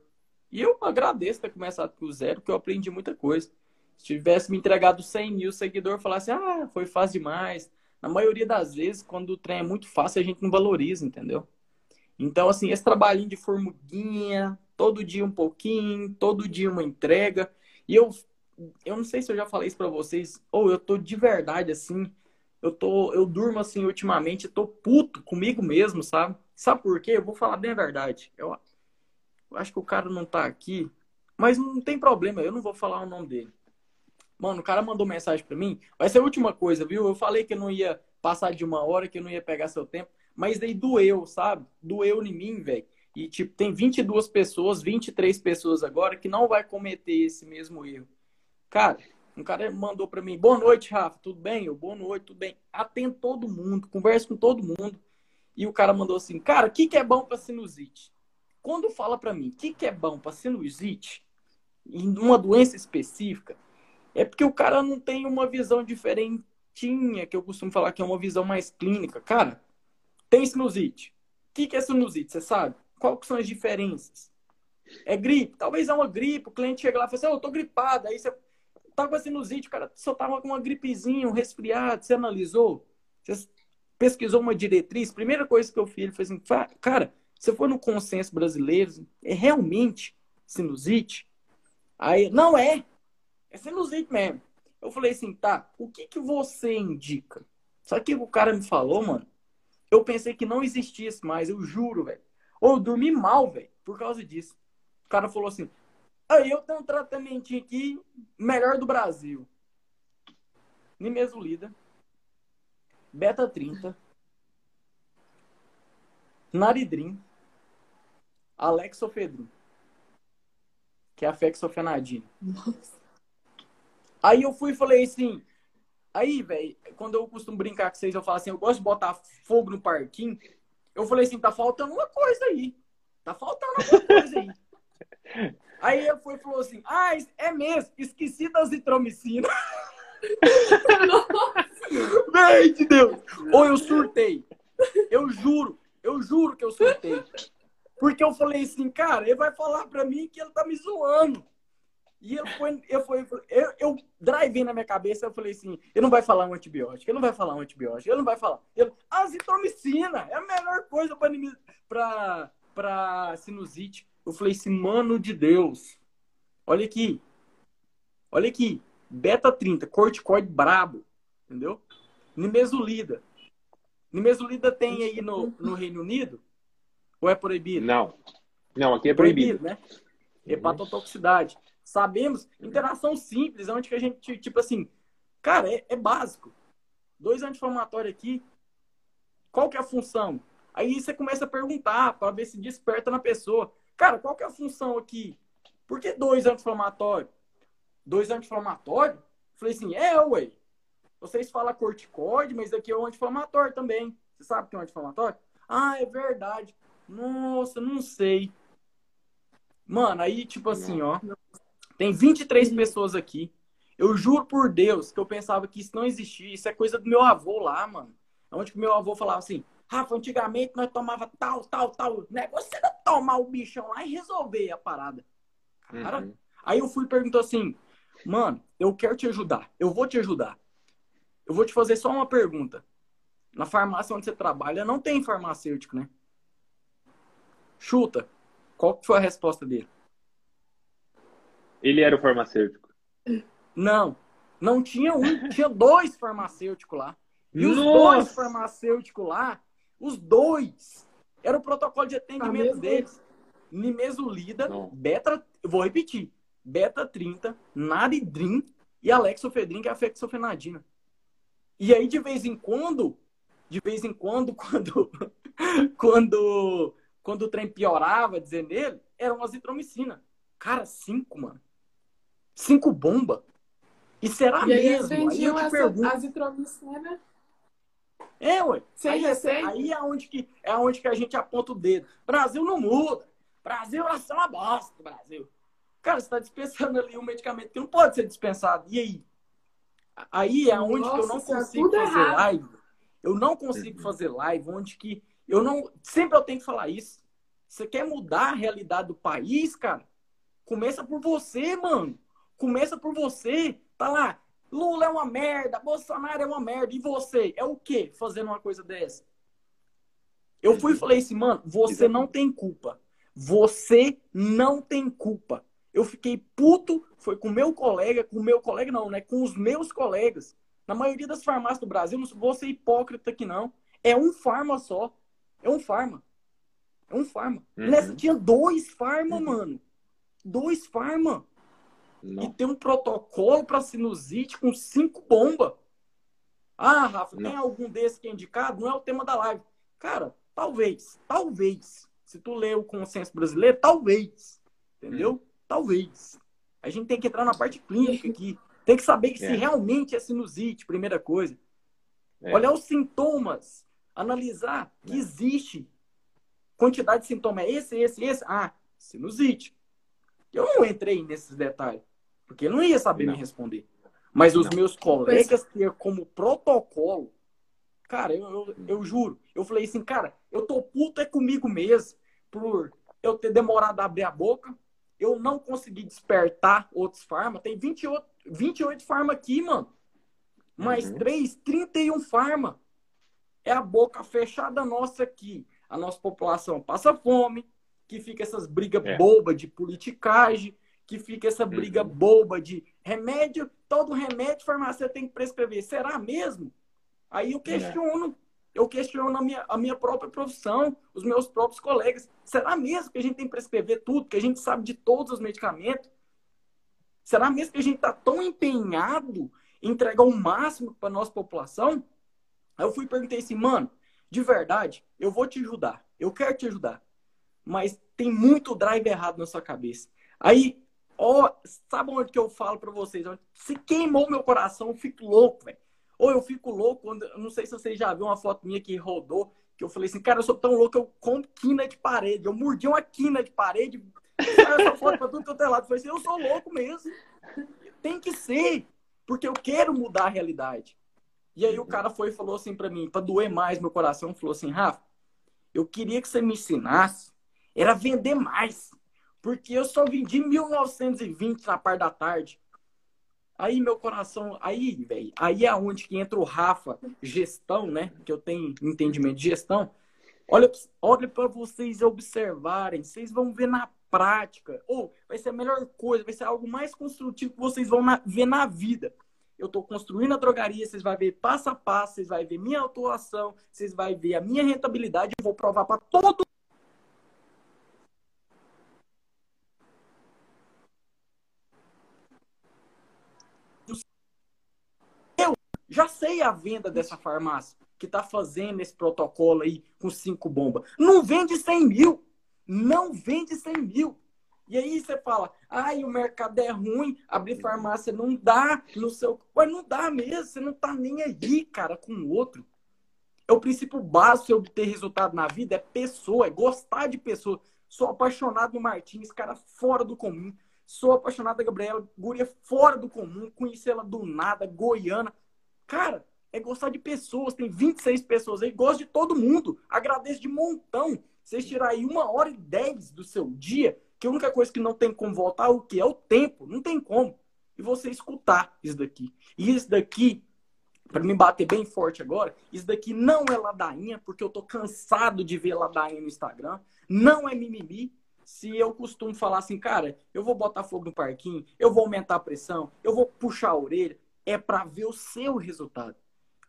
E eu agradeço ter começado com zero, porque eu aprendi muita coisa. Se tivesse me entregado 100 mil seguidores, falasse, ah, foi fácil demais. Na maioria das vezes, quando o trem é muito fácil, a gente não valoriza, entendeu? Então, assim, esse trabalhinho de formiguinha, todo dia um pouquinho, todo dia uma entrega. E eu, eu não sei se eu já falei isso para vocês, ou eu tô de verdade, assim, eu tô, eu durmo assim ultimamente, tô puto comigo mesmo, sabe? Sabe por quê? Eu vou falar bem a verdade. Eu, eu acho que o cara não tá aqui, mas não tem problema, eu não vou falar o nome dele. Mano, o cara mandou mensagem para mim. Vai ser a última coisa, viu? Eu falei que eu não ia passar de uma hora, que eu não ia pegar seu tempo. Mas daí doeu, sabe? Doeu em mim, velho. E, tipo, tem 22 pessoas, 23 pessoas agora que não vai cometer esse mesmo erro. Cara, um cara mandou para mim, boa noite, Rafa, tudo bem? Eu, boa noite, tudo bem. Atendo todo mundo, converso com todo mundo. E o cara mandou assim, cara, o que, que é bom para sinusite? Quando fala para mim, o que, que é bom para sinusite, em uma doença específica, é porque o cara não tem uma visão diferentinha, que eu costumo falar que é uma visão mais clínica. Cara, tem sinusite. O que, que é sinusite? Você sabe? Quais são as diferenças? É gripe. Talvez é uma gripe. O cliente chega lá e fala assim: oh, eu tô gripado. Aí você tá com a sinusite, o cara só tava com uma gripezinha, um resfriado. Você analisou? Você pesquisou uma diretriz? Primeira coisa que eu fiz, ele foi assim: cara, você foi no consenso brasileiro, é realmente sinusite? Aí, não é. É sinusite mesmo. Eu falei assim, tá, o que que você indica? Só que o cara me falou, mano, eu pensei que não existisse mais, eu juro, velho. Ou dormi mal, velho, por causa disso. O cara falou assim, aí eu tenho um tratamento aqui melhor do Brasil. Nimesulida, Beta 30, Naridrim, Alexofedrin, que é a fexofenadina. Nossa. Aí eu fui e falei assim. Aí, velho, quando eu costumo brincar com vocês, eu falo assim, eu gosto de botar fogo no parquinho. Eu falei assim, tá faltando uma coisa aí. Tá faltando alguma coisa aí. *laughs* aí eu fui e falou assim, ah, é mesmo, esqueci da zitromicina. Véi de Deus! Ou eu surtei. Eu juro, eu juro que eu surtei. Porque eu falei assim, cara, ele vai falar pra mim que ele tá me zoando. E eu foi, eu foi, eu, eu drivei na minha cabeça, eu falei assim, ele não vai falar um antibiótico, ele não vai falar um antibiótico, ele não vai falar. Ele, azitromicina é a melhor coisa para para sinusite. Eu falei assim, mano de Deus. Olha aqui. Olha aqui. Beta 30, corticoide brabo, entendeu? Nimesulida. Nimesulida tem aí no, no Reino Unido? Ou é proibido? Não. Não, aqui é proibido. proibido né? Hepatotoxicidade. Sabemos, interação simples, onde que a gente, tipo assim, cara, é, é básico. Dois anti-inflamatórios aqui, qual que é a função? Aí você começa a perguntar para ver se desperta na pessoa. Cara, qual que é a função aqui? Por que dois anti-inflamatórios? Dois anti-inflamatórios? Falei assim, é, ué. Vocês falam corticoide, mas aqui é um anti-inflamatório também. Você sabe que é um anti-inflamatório? Ah, é verdade. Nossa, não sei. Mano, aí, tipo assim, ó. Tem 23 pessoas aqui. Eu juro por Deus que eu pensava que isso não existia. Isso é coisa do meu avô lá, mano. Onde que meu avô falava assim, Rafa, antigamente nós tomava tal, tal, tal. O negócio era tomar o bichão lá e resolver a parada. Cara, uhum. aí eu fui e perguntou assim, mano, eu quero te ajudar. Eu vou te ajudar. Eu vou te fazer só uma pergunta. Na farmácia onde você trabalha não tem farmacêutico, né? Chuta. Qual foi a resposta dele? Ele era o farmacêutico. Não. Não tinha um, tinha dois farmacêuticos lá. E os dois farmacêuticos lá, os dois, era o protocolo de atendimento deles. Nimesulida, Não. beta, vou repetir, beta 30, naridrim e alexofedrin, que é a fexofenadina. E aí, de vez em quando, de vez em quando, *laughs* quando, quando, quando o trem piorava, dizendo ele, era uma azitromicina. Cara, cinco, mano. Cinco bomba. E será e mesmo? Aí, aí eu te pergunto. Azitromicina é, ué. Sem aí, receita. Aí é onde, que, é onde que a gente aponta o dedo. Brasil não muda. Brasil é uma bosta, Brasil. Cara, você está dispensando ali um medicamento que não pode ser dispensado. E aí? Aí é onde Nossa, que eu não consigo fazer errado. live. Eu não consigo uhum. fazer live onde que eu não. Sempre eu tenho que falar isso. Você quer mudar a realidade do país, cara? Começa por você, mano. Começa por você. Tá lá, Lula é uma merda, Bolsonaro é uma merda. E você? É o quê fazendo uma coisa dessa? Eu fui e falei assim, mano, você não tem culpa. Você não tem culpa. Eu fiquei puto, foi com meu colega, com meu colega não, né? Com os meus colegas. Na maioria das farmácias do Brasil, não vou ser hipócrita aqui não. É um farma só. É um farma. É um farma. Uhum. Nessa tinha dois farma, uhum. mano. Dois farma. Não. e tem um protocolo para sinusite com cinco bombas. Ah, Rafa, não. tem algum desses que é indicado? Não é o tema da live. Cara, talvez, talvez. Se tu ler o consenso brasileiro, talvez. Entendeu? Hum. Talvez. A gente tem que entrar na parte clínica aqui. Tem que saber que é. se realmente é sinusite, primeira coisa. É. Olhar os sintomas. Analisar que é. existe quantidade de sintomas. É esse, esse, esse. Ah, sinusite. Eu não entrei nesses detalhes. Porque ele não ia saber não. me responder. Mas os não. meus colegas ter como protocolo, cara, eu, eu, eu, juro, eu falei assim, cara, eu tô puto é comigo mesmo por eu ter demorado a abrir a boca, eu não consegui despertar outros farma. Tem 28, 28 farma aqui, mano. Mais uhum. 3, 31 farma. É a boca fechada nossa aqui. A nossa população passa fome, que fica essas brigas é. bobas de politicagem, que fica essa briga uhum. boba de remédio, todo remédio farmácia tem que prescrever. Será mesmo? Aí eu questiono, eu questiono a minha, a minha própria profissão, os meus próprios colegas. Será mesmo que a gente tem que prescrever tudo, que a gente sabe de todos os medicamentos? Será mesmo que a gente está tão empenhado em entregar o máximo para a nossa população? Aí eu fui e perguntei assim, mano, de verdade, eu vou te ajudar, eu quero te ajudar, mas tem muito drive errado na sua cabeça. Aí Oh, sabe onde que eu falo para vocês? Se queimou meu coração, eu fico louco, velho. Ou eu fico louco quando. Não sei se vocês já viram uma foto minha que rodou, que eu falei assim, cara, eu sou tão louco eu como quina de parede. Eu mordi uma quina de parede, essa foto pra tudo que eu tenho lado. Eu falei assim, eu sou louco mesmo. Tem que ser, porque eu quero mudar a realidade. E aí o cara foi e falou assim para mim, para doer mais meu coração, falou assim, Rafa, eu queria que você me ensinasse, era vender mais. Porque eu só vendi 1920 na parte da tarde. Aí meu coração, aí, velho, aí é onde que entra o Rafa, gestão, né? Que eu tenho entendimento de gestão. Olha, olha para vocês observarem, vocês vão ver na prática. Ou vai ser a melhor coisa, vai ser algo mais construtivo que vocês vão na, ver na vida. Eu estou construindo a drogaria, vocês vão ver passo a passo, vocês vão ver minha atuação, vocês vão ver a minha rentabilidade. Eu vou provar para todo Já sei a venda dessa farmácia que está fazendo esse protocolo aí com cinco bombas. Não vende 100 mil. Não vende 100 mil. E aí você fala, ai, o mercado é ruim, abrir farmácia não dá no seu. Ué, não dá mesmo, você não tá nem aí, cara, com o outro. É o princípio básico de obter resultado na vida, é pessoa, é gostar de pessoa. Sou apaixonado no Martins, cara fora do comum. Sou apaixonado da Gabriela, guria fora do comum. Conheci ela do nada, goiana. Cara, é gostar de pessoas. Tem 26 pessoas aí, gosto de todo mundo. Agradeço de montão. Vocês tirar aí uma hora e dez do seu dia, que a única coisa que não tem como voltar, o que? É o tempo. Não tem como. E você escutar isso daqui. E isso daqui para me bater bem forte agora, isso daqui não é ladainha, porque eu tô cansado de ver ladainha no Instagram, não é mimimi. Se eu costumo falar assim, cara, eu vou botar fogo no parquinho, eu vou aumentar a pressão, eu vou puxar a orelha, é para ver o seu resultado.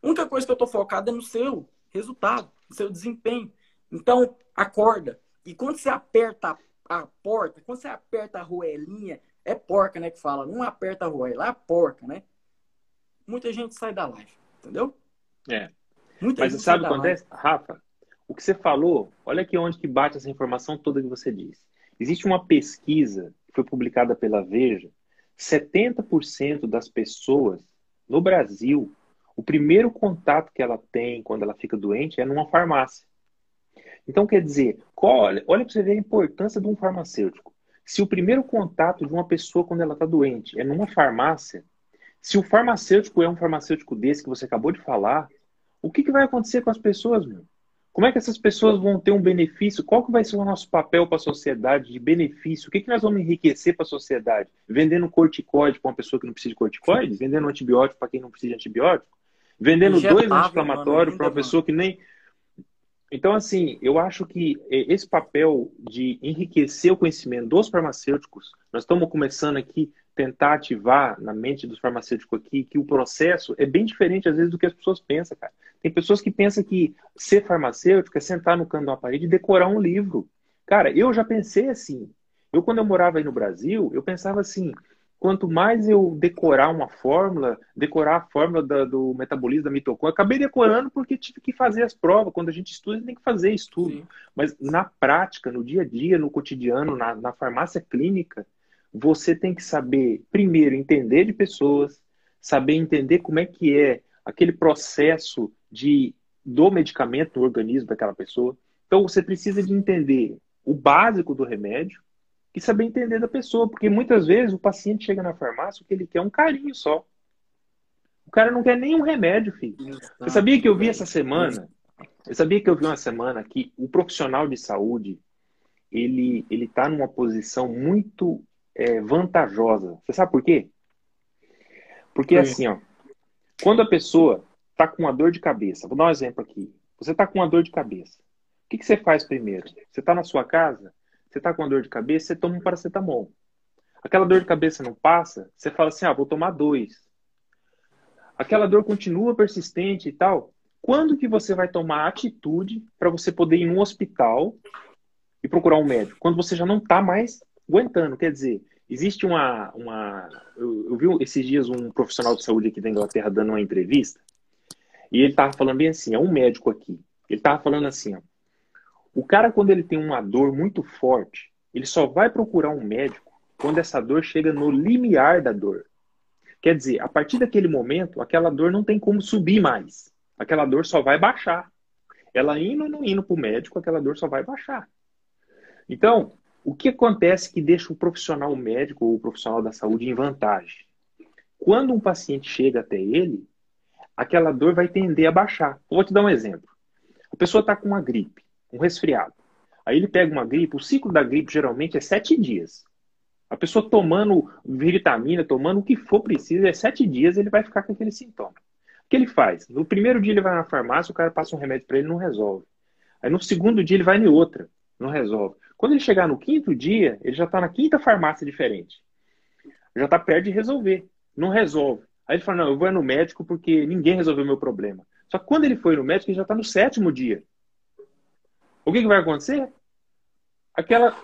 A única coisa que eu tô focado é no seu resultado, no seu desempenho. Então, acorda. E quando você aperta a porta, quando você aperta a roelinha, é porca, né, que fala, não aperta a roela, é a porca, né? muita gente sai da live, entendeu? É. Muita Mas sabe o que acontece? Rafa, o que você falou, olha aqui onde que bate essa informação toda que você disse. Existe uma pesquisa que foi publicada pela Veja, 70% das pessoas no Brasil, o primeiro contato que ela tem quando ela fica doente é numa farmácia. Então, quer dizer, olha, olha para você ver a importância de um farmacêutico. Se o primeiro contato de uma pessoa quando ela está doente é numa farmácia, se o farmacêutico é um farmacêutico desse que você acabou de falar, o que, que vai acontecer com as pessoas, meu? Como é que essas pessoas vão ter um benefício? Qual que vai ser o nosso papel para a sociedade de benefício? O que, que nós vamos enriquecer para a sociedade? Vendendo corticoide para uma pessoa que não precisa de corticoide? Vendendo antibiótico para quem não precisa de antibiótico? Vendendo dois anti-inflamatórios para uma pessoa que nem... Então, assim, eu acho que esse papel de enriquecer o conhecimento dos farmacêuticos, nós estamos começando aqui tentar ativar na mente dos farmacêuticos aqui que o processo é bem diferente, às vezes, do que as pessoas pensam, cara. Tem pessoas que pensam que ser farmacêutico é sentar no canto de uma parede e decorar um livro. Cara, eu já pensei assim. Eu, quando eu morava aí no Brasil, eu pensava assim, quanto mais eu decorar uma fórmula, decorar a fórmula da, do metabolismo da mitocôndria, acabei decorando porque tive que fazer as provas. Quando a gente estuda, a gente tem que fazer estudo. Sim. Mas na prática, no dia a dia, no cotidiano, na, na farmácia clínica, você tem que saber, primeiro, entender de pessoas, saber entender como é que é aquele processo de do medicamento no organismo daquela pessoa. Então você precisa de entender o básico do remédio e saber entender da pessoa, porque muitas vezes o paciente chega na farmácia o que ele quer é um carinho só. O cara não quer nenhum remédio, filho. Você sabia que eu vi essa semana? Eu sabia que eu vi uma semana que o profissional de saúde ele ele está numa posição muito é, vantajosa. Você sabe por quê? Porque assim, ó, quando a pessoa está com uma dor de cabeça, vou dar um exemplo aqui. Você está com uma dor de cabeça. O que, que você faz primeiro? Você está na sua casa, você está com uma dor de cabeça, você toma um paracetamol. Aquela dor de cabeça não passa, você fala assim, ah, vou tomar dois. Aquela dor continua persistente e tal. Quando que você vai tomar atitude para você poder ir no hospital e procurar um médico? Quando você já não está mais aguentando. Quer dizer, existe uma. uma eu, eu, vi esses dias um profissional de saúde aqui da Inglaterra dando uma entrevista, e ele estava falando bem assim: é um médico aqui. Ele estava falando assim: ó, o cara, quando ele tem uma dor muito forte, ele só vai procurar um médico quando essa dor chega no limiar da dor. Quer dizer, a partir daquele momento, aquela dor não tem como subir mais. Aquela dor só vai baixar. Ela indo ou não indo para o médico, aquela dor só vai baixar. Então, o que acontece que deixa o profissional médico ou o profissional da saúde em vantagem? Quando um paciente chega até ele, aquela dor vai tender a baixar. vou te dar um exemplo. A pessoa está com uma gripe, um resfriado. Aí ele pega uma gripe, o ciclo da gripe geralmente é sete dias. A pessoa tomando vitamina, tomando o que for preciso, é sete dias ele vai ficar com aquele sintoma. O que ele faz? No primeiro dia ele vai na farmácia, o cara passa um remédio para ele não resolve. Aí no segundo dia ele vai em outra, não resolve. Quando ele chegar no quinto dia, ele já está na quinta farmácia diferente. Já está perto de resolver. Não resolve. Aí ele fala, não, eu vou no médico porque ninguém resolveu meu problema. Só que quando ele foi no médico, ele já está no sétimo dia. O que, que vai acontecer? Aquela,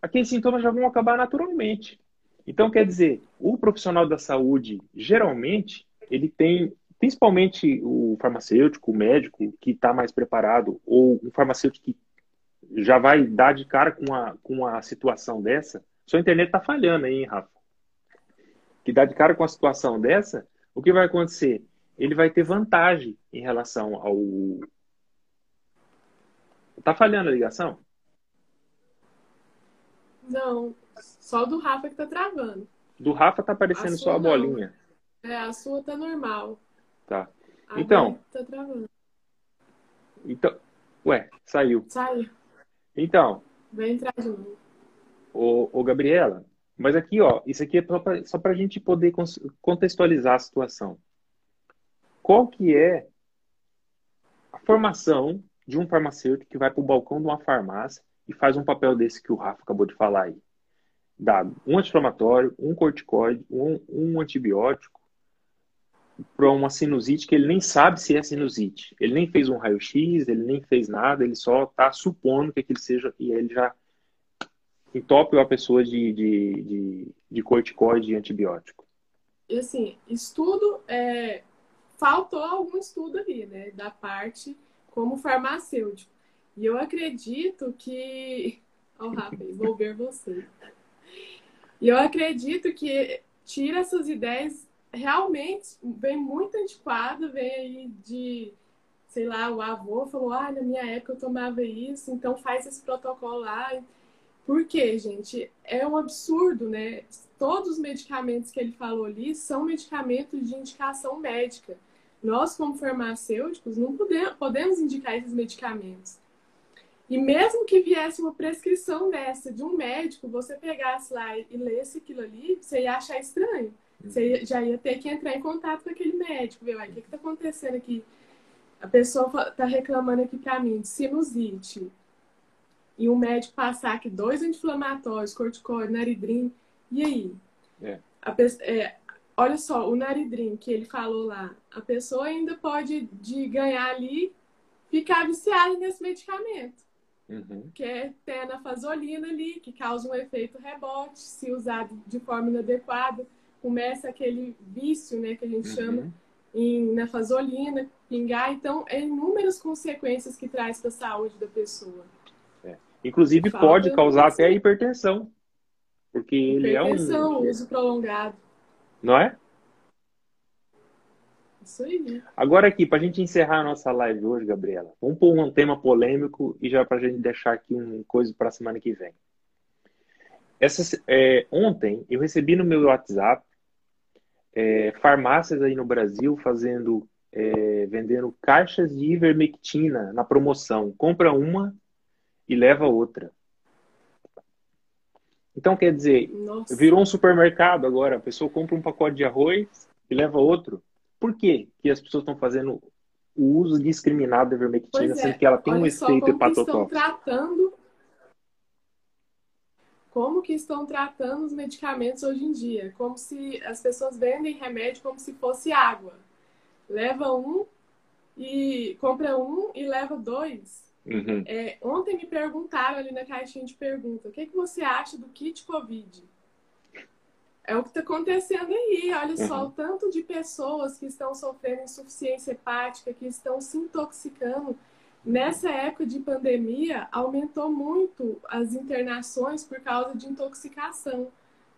aqueles sintomas já vão acabar naturalmente. Então, quer dizer, o profissional da saúde, geralmente, ele tem, principalmente o farmacêutico, o médico que está mais preparado, ou um farmacêutico que já vai dar de cara com uma, com uma situação dessa, sua internet está falhando aí, hein, Rafa? Que dá de cara com uma situação dessa, o que vai acontecer? Ele vai ter vantagem em relação ao, Tá falhando a ligação? Não, só do Rafa que tá travando. Do Rafa tá aparecendo A só a não. bolinha. É, a sua tá normal. Tá. A Então. Tá travando. Então, ué, saiu. Sai, Então, vai entrar de novo. ô, ô Gabriela, mas aqui, ó, isso aqui é só pra, só pra gente poder contextualizar a situação. Qual que é a formação de um farmacêutico que vai para o balcão de uma farmácia e faz um papel desse que o Rafa acabou de falar aí? Dado um anti-inflamatório, um corticoide, um, um antibiótico para uma sinusite que ele nem sabe se é sinusite. Ele nem fez um raio-x, ele nem fez nada, ele só está supondo que aquilo seja e ele já entope a pessoa de, de, de, de corticoide e antibiótico. E assim, estudo, é, faltou algum estudo ali, né, da parte como farmacêutico. E eu acredito que. *laughs* Ó, oh, Rafa, vou ver você. E eu acredito que tira essas ideias realmente vem muito antiquado, vem aí de, sei lá, o avô falou, ah, na minha época eu tomava isso, então faz esse protocolo lá. Por quê, gente? É um absurdo, né? Todos os medicamentos que ele falou ali são medicamentos de indicação médica. Nós, como farmacêuticos, não podemos, indicar esses medicamentos. E mesmo que viesse uma prescrição dessa de um médico, você pegasse lá e lesse aquilo ali, você ia achar estranho. Você já ia ter que entrar em contato com aquele médico, ver, o que está acontecendo aqui? A pessoa está reclamando aqui para mim de sinusite. E o médico passar aqui dois anti-inflamatórios, corticoide, naridrim. E aí? É. A, é, olha só, o naridrim que ele falou lá, a pessoa ainda pode de ganhar ali, ficar viciada nesse medicamento. Uhum. Que é tenafazolina ali, que causa um efeito rebote, se usado de forma inadequada começa aquele vício, né, que a gente Uhum. chama em nafazolina, pingar. Então, é inúmeras consequências que traz para a saúde da pessoa. Inclusive Falta pode causar até hipertensão. Porque ele é Hipertensão, um. uso prolongado. Não é? Isso aí. Agora aqui, para a gente encerrar a nossa live hoje, Gabriela, vamos pôr um tema polêmico e já para a gente deixar aqui uma coisa para a semana que vem. Essa, é, ontem eu recebi no meu WhatsApp é, farmácias aí no Brasil fazendo, é, vendendo caixas de ivermectina na promoção. Compra uma e leva outra. Então, quer dizer, Nossa. virou um supermercado agora. A pessoa compra um pacote de arroz e leva outro. Por que que as pessoas estão fazendo o uso discriminado da ivermectina, é. sendo que ela tem um efeito que estão hepatotóxico? tratando como que estão tratando os medicamentos hoje em dia, como se as pessoas vendem remédio como se fosse água. Leva um e compra um e leva dois. Uhum. É, ontem me perguntaram ali na caixinha de pergunta, o que, que você acha do kit Covid? É o que está acontecendo aí. Olha só Uhum. o tanto de pessoas que estão sofrendo insuficiência hepática, que estão se intoxicando. Nessa época de pandemia, aumentou muito as internações por causa de intoxicação.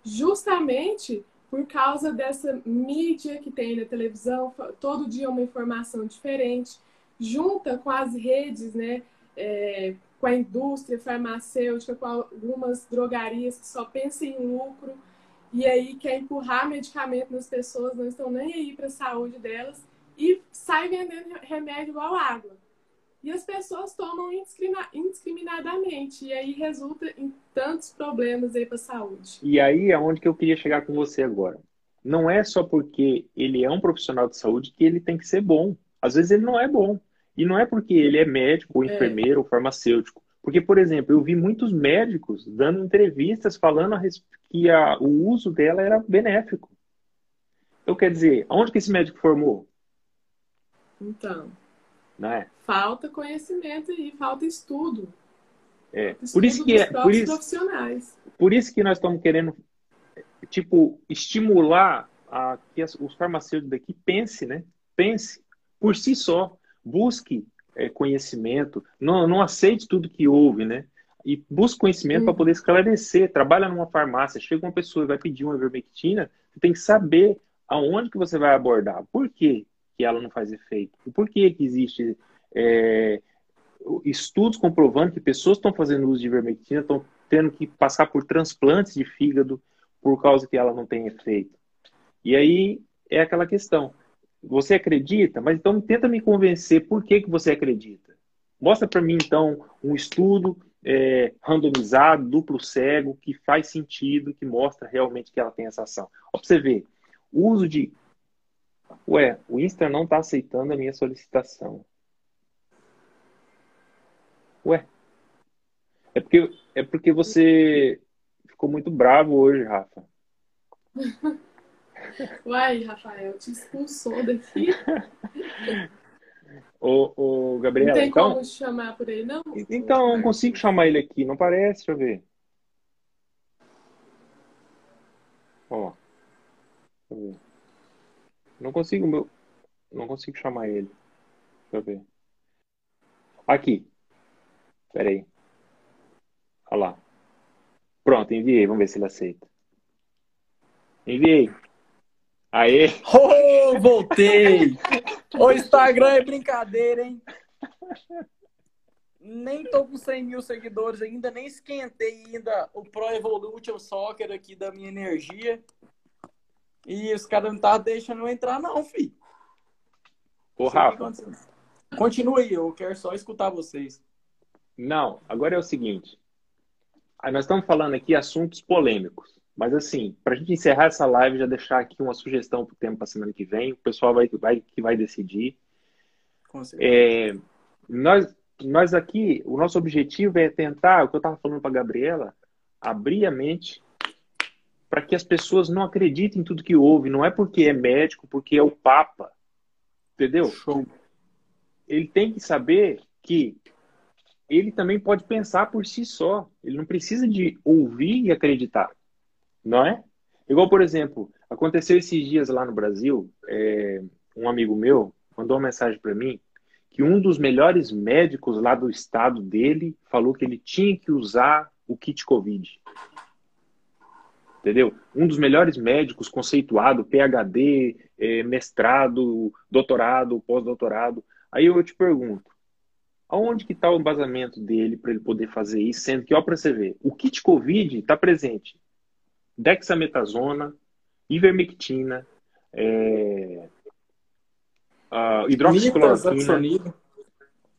Justamente por causa dessa mídia que tem na televisão, todo dia uma informação diferente, junta com as redes, né? é, com a indústria farmacêutica, com algumas drogarias que só pensam em lucro e aí quer empurrar medicamento nas pessoas, não estão nem aí para a saúde delas e sai vendendo remédio igual água. E as pessoas tomam indiscrimi- indiscriminadamente e aí resulta em tantos problemas aí para a saúde. E aí é onde que eu queria chegar com você agora. Não é só porque ele é um profissional de saúde que ele tem que ser bom. Às vezes ele não é bom. E não é porque ele é médico, ou É. enfermeiro, ou farmacêutico. Porque, por exemplo, eu vi muitos médicos dando entrevistas falando que a- o uso dela era benéfico. Então, quer dizer, onde que esse médico formou? Então, Não é? Falta conhecimento aí, falta estudo. É. Estudo Por isso que é, por isso, profissionais. por isso que nós estamos querendo, tipo, estimular a, que as- os farmacêuticos daqui pense, né? Pense por si só, busque é, conhecimento, não, não aceite tudo que ouve, né? E busque conhecimento para poder esclarecer. Trabalha numa farmácia, chega uma pessoa e vai pedir uma ivermectina, você tem que saber aonde que você vai abordar, por que, que ela não faz efeito, por que, que existe é, estudos comprovando que pessoas estão fazendo uso de ivermectina estão tendo que passar por transplantes de fígado por causa que ela não tem efeito. E aí é aquela questão. Você acredita? Mas então tenta me convencer por que, que você acredita. Mostra para mim, então, um estudo é, randomizado, duplo cego, que faz sentido, que mostra realmente que ela tem essa ação. Ó, pra você ver, o uso de. Ué, o Insta não está aceitando a minha solicitação. Ué. É porque, é porque você ficou muito bravo hoje, Rafa. *laughs* Uai, Rafael, te expulsou daqui. *laughs* Ô, ô Gabriela, não tem então... como chamar por aí, não? Então, eu não consigo chamar ele aqui, não parece, deixa eu ver. Ó. Deixa eu ver. Não consigo, meu... Não consigo chamar ele. Deixa eu ver. Aqui. Pera aí. Olha lá. Pronto, enviei. Vamos ver se ele aceita. Enviei. Aê! Oh, voltei! o Instagram é brincadeira, hein? Nem tô com 100 mil seguidores ainda, nem esquentei ainda o Pro Evolution Soccer aqui da minha energia. E os caras não tá deixando eu entrar, não, fi. Ô, Rafa. Continua aí, eu quero só escutar vocês. Não, agora é o seguinte. Aí nós estamos falando aqui assuntos polêmicos. Mas assim, para a gente encerrar essa live, já deixar aqui uma sugestão para o tempo para semana que vem, o pessoal vai, vai, que vai decidir. É, nós, nós aqui, o nosso objetivo é tentar, o que eu estava falando para a Gabriela, abrir a mente para que as pessoas não acreditem em tudo que ouve. Não é porque é médico, porque é o Papa. Entendeu? Show. Ele tem que saber que ele também pode pensar por si só. Ele não precisa de ouvir e acreditar. Não é? Igual, por exemplo, aconteceu esses dias lá no Brasil, é, um amigo meu mandou uma mensagem para mim que um dos melhores médicos lá do estado dele falou que ele tinha que usar o kit Covid. Entendeu? Um dos melhores médicos conceituado, PhD, é, mestrado, doutorado, pós-doutorado. Aí eu te pergunto, aonde que está o embasamento dele para ele poder fazer isso, sendo que, ó, para você ver, o kit Covid está presente dexametasona, ivermectina, é, uh, hidroxicloroquina,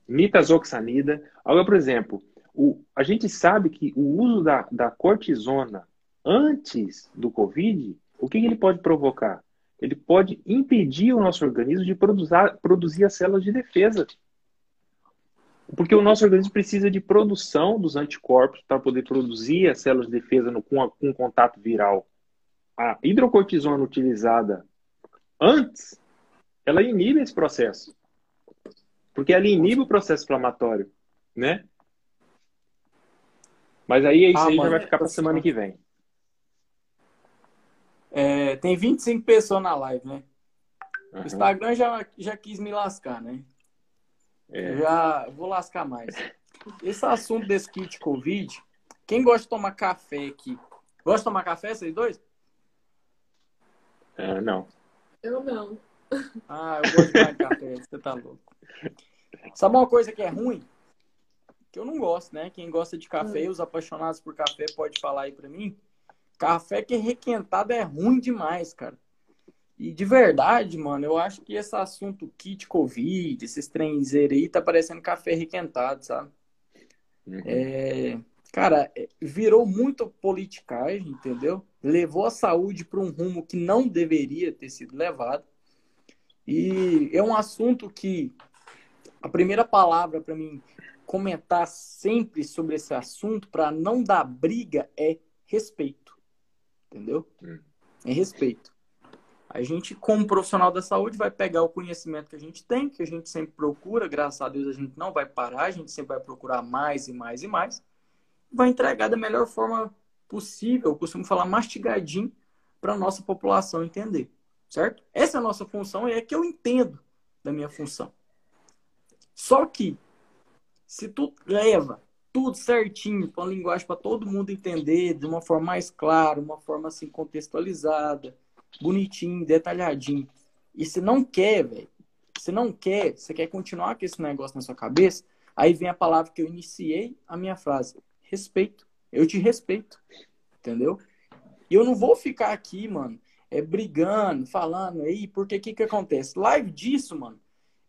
nitazoxanida. Agora, por exemplo, o, a gente sabe que o uso da, da cortisona antes do Covid, o que, que ele pode provocar? Ele pode impedir o nosso organismo de produzir, produzir as células de defesa. Porque o nosso organismo precisa de produção dos anticorpos para poder produzir as células de defesa no, com, a, com contato viral. A hidrocortisona utilizada antes, ela inibe esse processo. Porque ela inibe o processo inflamatório, né? Mas aí isso ah, aí mano, vai ficar para a semana que vem. É, tem 25 pessoas na live, né? Uhum. O Instagram já, já quis me lascar, né? É. Já vou lascar mais. Esse assunto desse kit Covid, quem gosta de tomar café aqui? Gosta de tomar café, vocês dois? É, não. Eu não. Ah, eu gosto de tomar café, *laughs* você tá louco. Sabe uma coisa que é ruim? Que eu não gosto, né? Quem gosta de café, hum. os apaixonados por café, pode falar aí pra mim. Café que é requentado é ruim demais, cara. E de verdade, mano, eu acho que esse assunto kit Covid, esses trens aí, tá parecendo café requentado, sabe? Uhum. É, cara, é, virou muito politicagem, entendeu? Levou a saúde para um rumo que não deveria ter sido levado. E é um assunto que a primeira palavra para mim comentar sempre sobre esse assunto, para não dar briga, é respeito. Entendeu? Uhum. É respeito. A gente, como profissional da saúde, vai pegar o conhecimento que a gente tem, que a gente sempre procura, graças a Deus a gente não vai parar, a gente sempre vai procurar mais e mais e mais, vai entregar da melhor forma possível, eu costumo falar mastigadinho, para a nossa população entender, certo? Essa é a nossa função e é que eu entendo da minha função. Só que, se tu leva tudo certinho, com a linguagem para todo mundo entender, de uma forma mais clara, uma forma assim contextualizada, bonitinho, detalhadinho. E você não quer, velho. Você não quer, você quer continuar com esse negócio na sua cabeça, Aí vem a palavra que eu iniciei a minha frase: respeito. Eu te respeito. Entendeu? E eu não vou ficar aqui, mano, é, brigando, falando aí, porque o que, que acontece? Live disso, mano,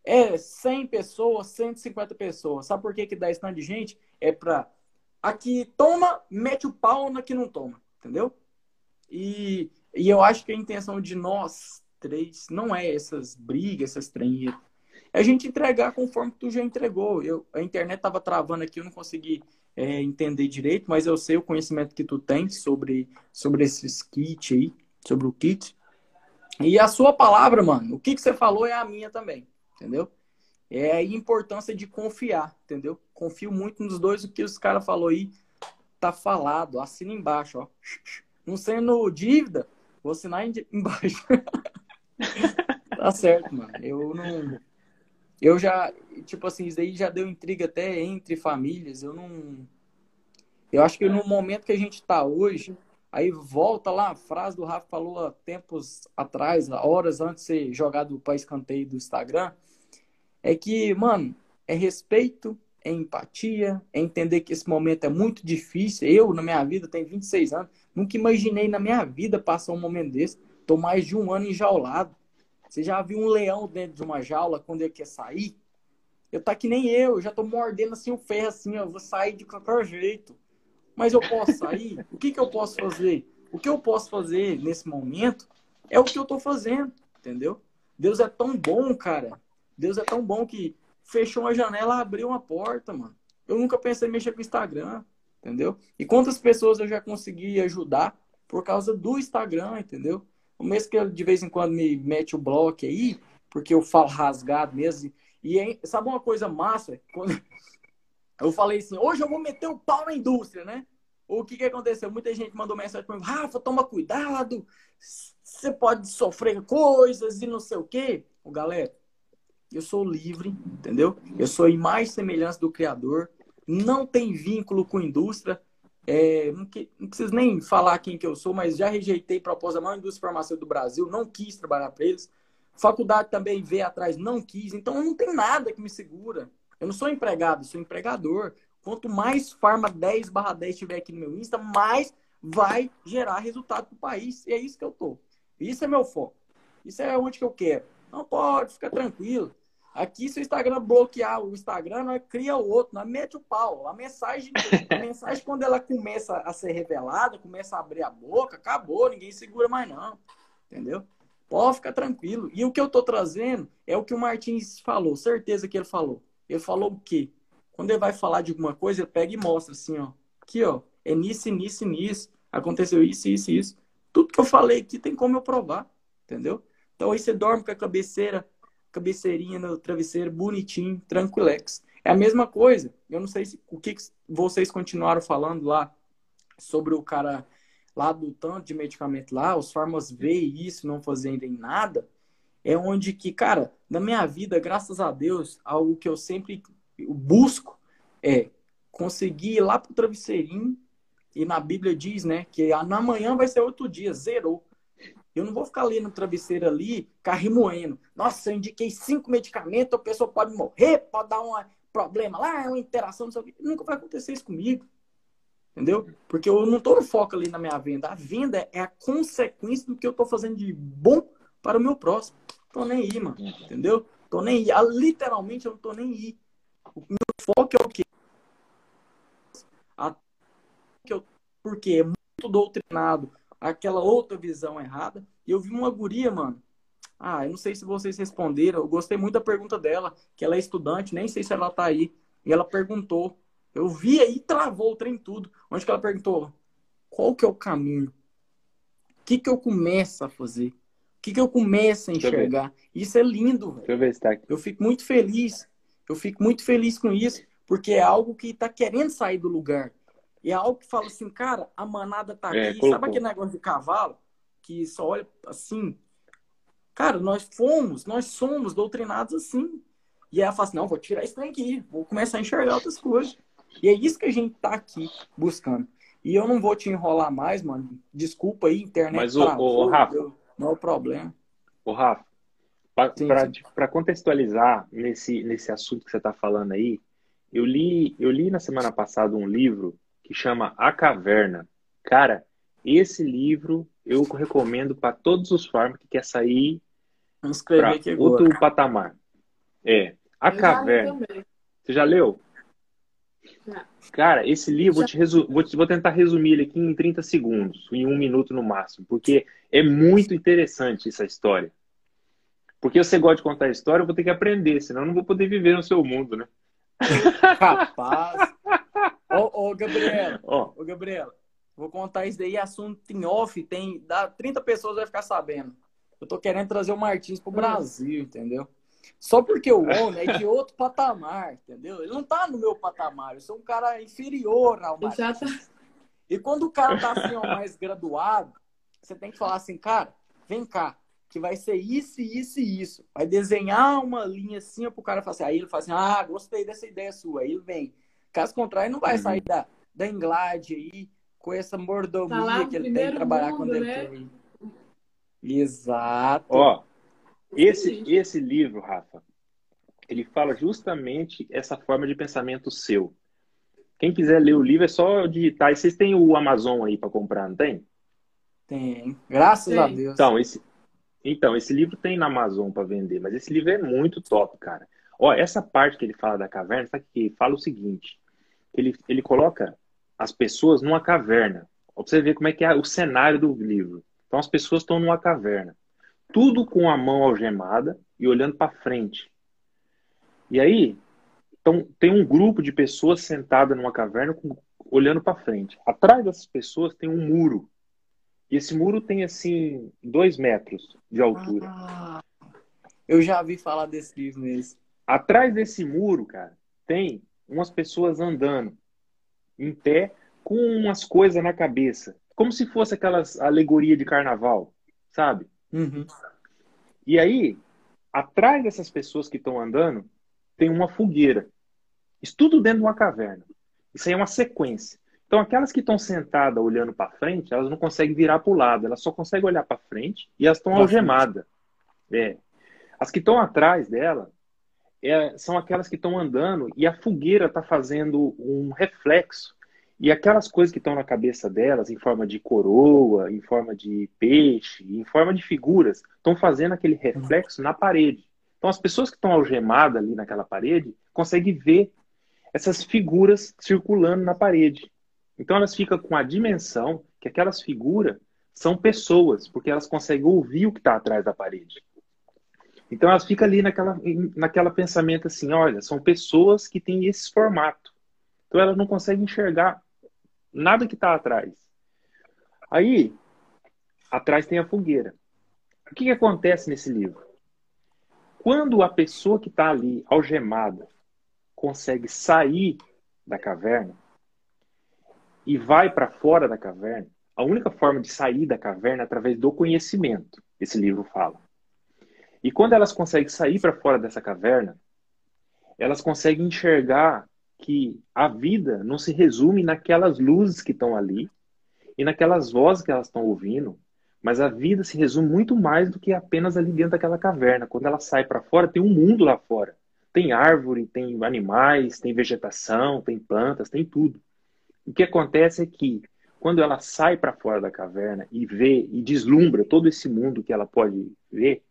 é 100 pessoas, 150 pessoas. Sabe por que, que dá esse tanto de gente? É pra. Aqui toma, mete o pau na que não toma. Entendeu? E, e eu acho que a intenção de nós três não é essas brigas, essas treinhas. É a gente entregar conforme tu já entregou. Eu, a internet tava travando aqui, eu não consegui é, entender direito, mas eu sei o conhecimento que tu tem sobre, sobre esses kits aí, sobre o kit. E a sua palavra, mano, o que, que você falou é a minha também entendeu? É a importância de confiar, entendeu? Confio muito nos dois, o que os caras falou aí tá falado, assina embaixo, ó. Não sendo dívida, vou assinar *laughs* embaixo. tá certo, mano. Eu não. Eu já, tipo assim, isso aí já deu intriga até entre famílias. Eu não. Eu acho que no momento que a gente tá hoje, aí volta lá a frase do Rafa falou há tempos atrás, horas antes de ser jogado para escanteio do Instagram é que, mano, é respeito, é empatia, é entender que esse momento é muito difícil. Eu, na minha vida, tenho 26 anos, nunca imaginei na minha vida passar um momento desse. Tô mais de um ano enjaulado. Você já viu um leão dentro de uma jaula quando ele quer sair? Eu tá que nem eu, já tô mordendo assim o ferro assim, eu vou sair de qualquer jeito. Mas eu posso sair? o que que eu posso fazer? O que eu posso fazer nesse momento é o que eu tô fazendo, entendeu? Deus é tão bom, cara, Deus é tão bom que fechou uma janela, abriu uma porta, mano. Eu nunca pensei em mexer com o Instagram, entendeu? E quantas pessoas eu já consegui ajudar por causa do Instagram, entendeu? O mesmo que de vez em quando me mete o bloco aí, porque eu falo rasgado mesmo. E sabe uma coisa massa? *laughs* Quando eu falei assim, hoje eu vou meter o pau na indústria, né? O que, que aconteceu? Muita gente mandou mensagem para mim, Rafa, toma cuidado, você pode sofrer coisas e não sei o quê. Ô, galera, eu sou livre, entendeu? Eu sou imagem e semelhança do Criador, não tem vínculo com indústria. É, não, que, não, preciso nem falar quem que eu sou, mas já rejeitei proposta da maior indústria farmacêutica do Brasil, não quis trabalhar para eles. Faculdade também veio atrás, não quis. Então não tem nada que me segura. Eu não sou empregado, sou empregador. Quanto mais Farma 10 barra 10 tiver aqui no meu Insta, mais vai gerar resultado para o país. E é isso que eu tô. Isso é meu foco. Isso é onde que eu quero. Não pode, fica tranquilo. Aqui, se o Instagram bloquear o Instagram, nós cria o outro, nós mete o pau. A mensagem, a mensagem, quando ela começa a ser revelada, começa a abrir a boca, acabou, ninguém segura mais não. Entendeu? Pode ficar tranquilo. E o que eu tô trazendo é o que o Martins falou, certeza que ele falou. Ele falou o quê? Quando ele vai falar de alguma coisa, ele pega e mostra assim, ó. Aqui, ó. É nisso, nisso, nisso. Aconteceu isso, isso, isso. Tudo que eu falei aqui tem como eu provar. Entendeu? Então aí você dorme com a cabeceira, cabeceirinha no travesseiro, bonitinho, tranquilex. É a mesma coisa. Eu não sei se, o que vocês continuaram falando lá sobre o cara lá do tanto de medicamento lá, os farmas veem isso, não fazendo nada. É onde que, cara, na minha vida, graças a Deus, algo que eu sempre busco é conseguir ir lá pro travesseirinho e na Bíblia diz, né, que na manhã vai ser outro dia, zerou. Eu não vou ficar ali no travesseiro ali, carrimoendo. Nossa, eu indiquei cinco medicamentos, a pessoa pode morrer, pode dar um problema lá, uma interação, não sei o quê. Nunca vai acontecer isso comigo. Entendeu? Porque eu não estou no foco ali na minha venda. A venda é a consequência do que eu estou fazendo de bom para o meu próximo. Tô nem aí, mano. Entendeu? Tô nem aí. Ah, literalmente, eu não tô nem aí. O meu foco é o quê? A... Porque é muito doutrinado aquela outra visão errada. E eu vi uma guria, mano. Ah, eu não sei se vocês responderam. Eu gostei muito da pergunta dela, que ela é estudante, nem sei se ela tá aí. E ela perguntou. Eu vi aí, travou o trem tudo. Onde que ela perguntou? Qual que é o caminho? O que que eu começo a fazer? O que que eu começo a enxergar? Isso é lindo, velho. Deixa eu ver se tá aqui. Eu fico muito feliz. Eu fico muito feliz com isso, porque é algo que tá querendo sair do lugar. E é algo que fala assim, cara, a manada tá é, aqui. Colocou. Sabe aquele negócio de cavalo? Que só olha assim. Cara, nós fomos, nós somos doutrinados assim. E ela fala assim, não, vou tirar isso daqui, vou começar a enxergar outras coisas. E é isso que a gente tá aqui buscando. E eu não vou te enrolar mais, mano. Desculpa aí, internet. Mas, o, o, Rafa. Não é o problema. O Rafa, para contextualizar nesse, nesse assunto que você está falando aí, eu li, eu li na semana passada um livro que chama A Caverna. Cara, esse livro eu recomendo para todos os farmers que quer sair para outro patamar. É, A eu Caverna. Você já leu? Cara, esse livro, vou, te resu... vou, te... vou tentar resumir ele aqui em 30 segundos, em um minuto no máximo, porque é muito interessante essa história. Porque você gosta de contar história, eu vou ter que aprender, senão eu não vou poder viver no seu mundo, né? Capaz. Ô, ô, Gabriela, ô. ô, Gabriela, vou contar isso daí, assunto em off, tem, dá 30 pessoas vai ficar sabendo. Eu tô querendo trazer o Martins pro hum. Brasil, entendeu? Só porque o homem é de outro patamar, entendeu? Ele não tá no meu patamar, eu sou um cara inferior ao Martins. Tá... E quando o cara tá assim, ó, mais graduado, você tem que falar assim, cara, vem cá, que vai ser isso, isso e isso. Vai desenhar uma linha assim pro cara falar assim. Aí ele fala assim: ah, gostei dessa ideia sua. Aí ele vem. Caso contrário, não vai uhum. sair da, da Englade aí com essa mordomia tá que ele tem que trabalhar mundo, com né? Exato. Ó, esse, esse livro, Rafa, ele fala justamente essa forma de pensamento seu. Quem quiser ler o livro é só digitar. E vocês têm o Amazon aí para comprar, não tem? Tem. Graças tem. a Deus. Então, esse, então, esse livro tem na Amazon para vender, mas esse livro é muito top, cara. Ó, essa parte que ele fala da caverna, sabe que fala o seguinte: ele, ele coloca as pessoas numa caverna. Pra você ver como é que é o cenário do livro. Então, as pessoas estão numa caverna. Tudo com a mão algemada e olhando para frente. E aí, então, tem um grupo de pessoas sentadas numa caverna com, olhando para frente. Atrás dessas pessoas tem um muro e esse muro tem, assim, dois metros de altura. Ah, eu já vi falar desse livro mesmo. Atrás desse muro, cara, tem umas pessoas andando em pé com umas coisas na cabeça. Como se fosse aquelas alegoria de carnaval, sabe? Uhum. E aí, atrás dessas pessoas que estão andando, tem uma fogueira. Isso tudo dentro de uma caverna. Isso aí é uma sequência. Então, aquelas que estão sentadas olhando para frente, elas não conseguem virar para o lado, elas só conseguem olhar para frente e elas estão algemadas. É. As que estão atrás dela é, são aquelas que estão andando e a fogueira está fazendo um reflexo. E aquelas coisas que estão na cabeça delas, em forma de coroa, em forma de peixe, em forma de figuras, estão fazendo aquele reflexo na parede. Então, as pessoas que estão algemadas ali naquela parede conseguem ver essas figuras circulando na parede. Então elas ficam com a dimensão que aquelas figuras são pessoas, porque elas conseguem ouvir o que está atrás da parede. Então elas ficam ali naquela, naquela pensamento assim, olha, são pessoas que têm esse formato. Então elas não conseguem enxergar nada que está atrás. Aí, atrás tem a fogueira. O que, que acontece nesse livro? Quando a pessoa que está ali, algemada, consegue sair da caverna, e vai para fora da caverna, a única forma de sair da caverna é através do conhecimento, esse livro fala. E quando elas conseguem sair para fora dessa caverna, elas conseguem enxergar que a vida não se resume naquelas luzes que estão ali e naquelas vozes que elas estão ouvindo, mas a vida se resume muito mais do que apenas ali dentro daquela caverna. Quando ela sai para fora, tem um mundo lá fora. Tem árvore, tem animais, tem vegetação, tem plantas, tem tudo. O que acontece é que quando ela sai para fora da caverna e vê e deslumbra todo esse mundo que ela pode ver,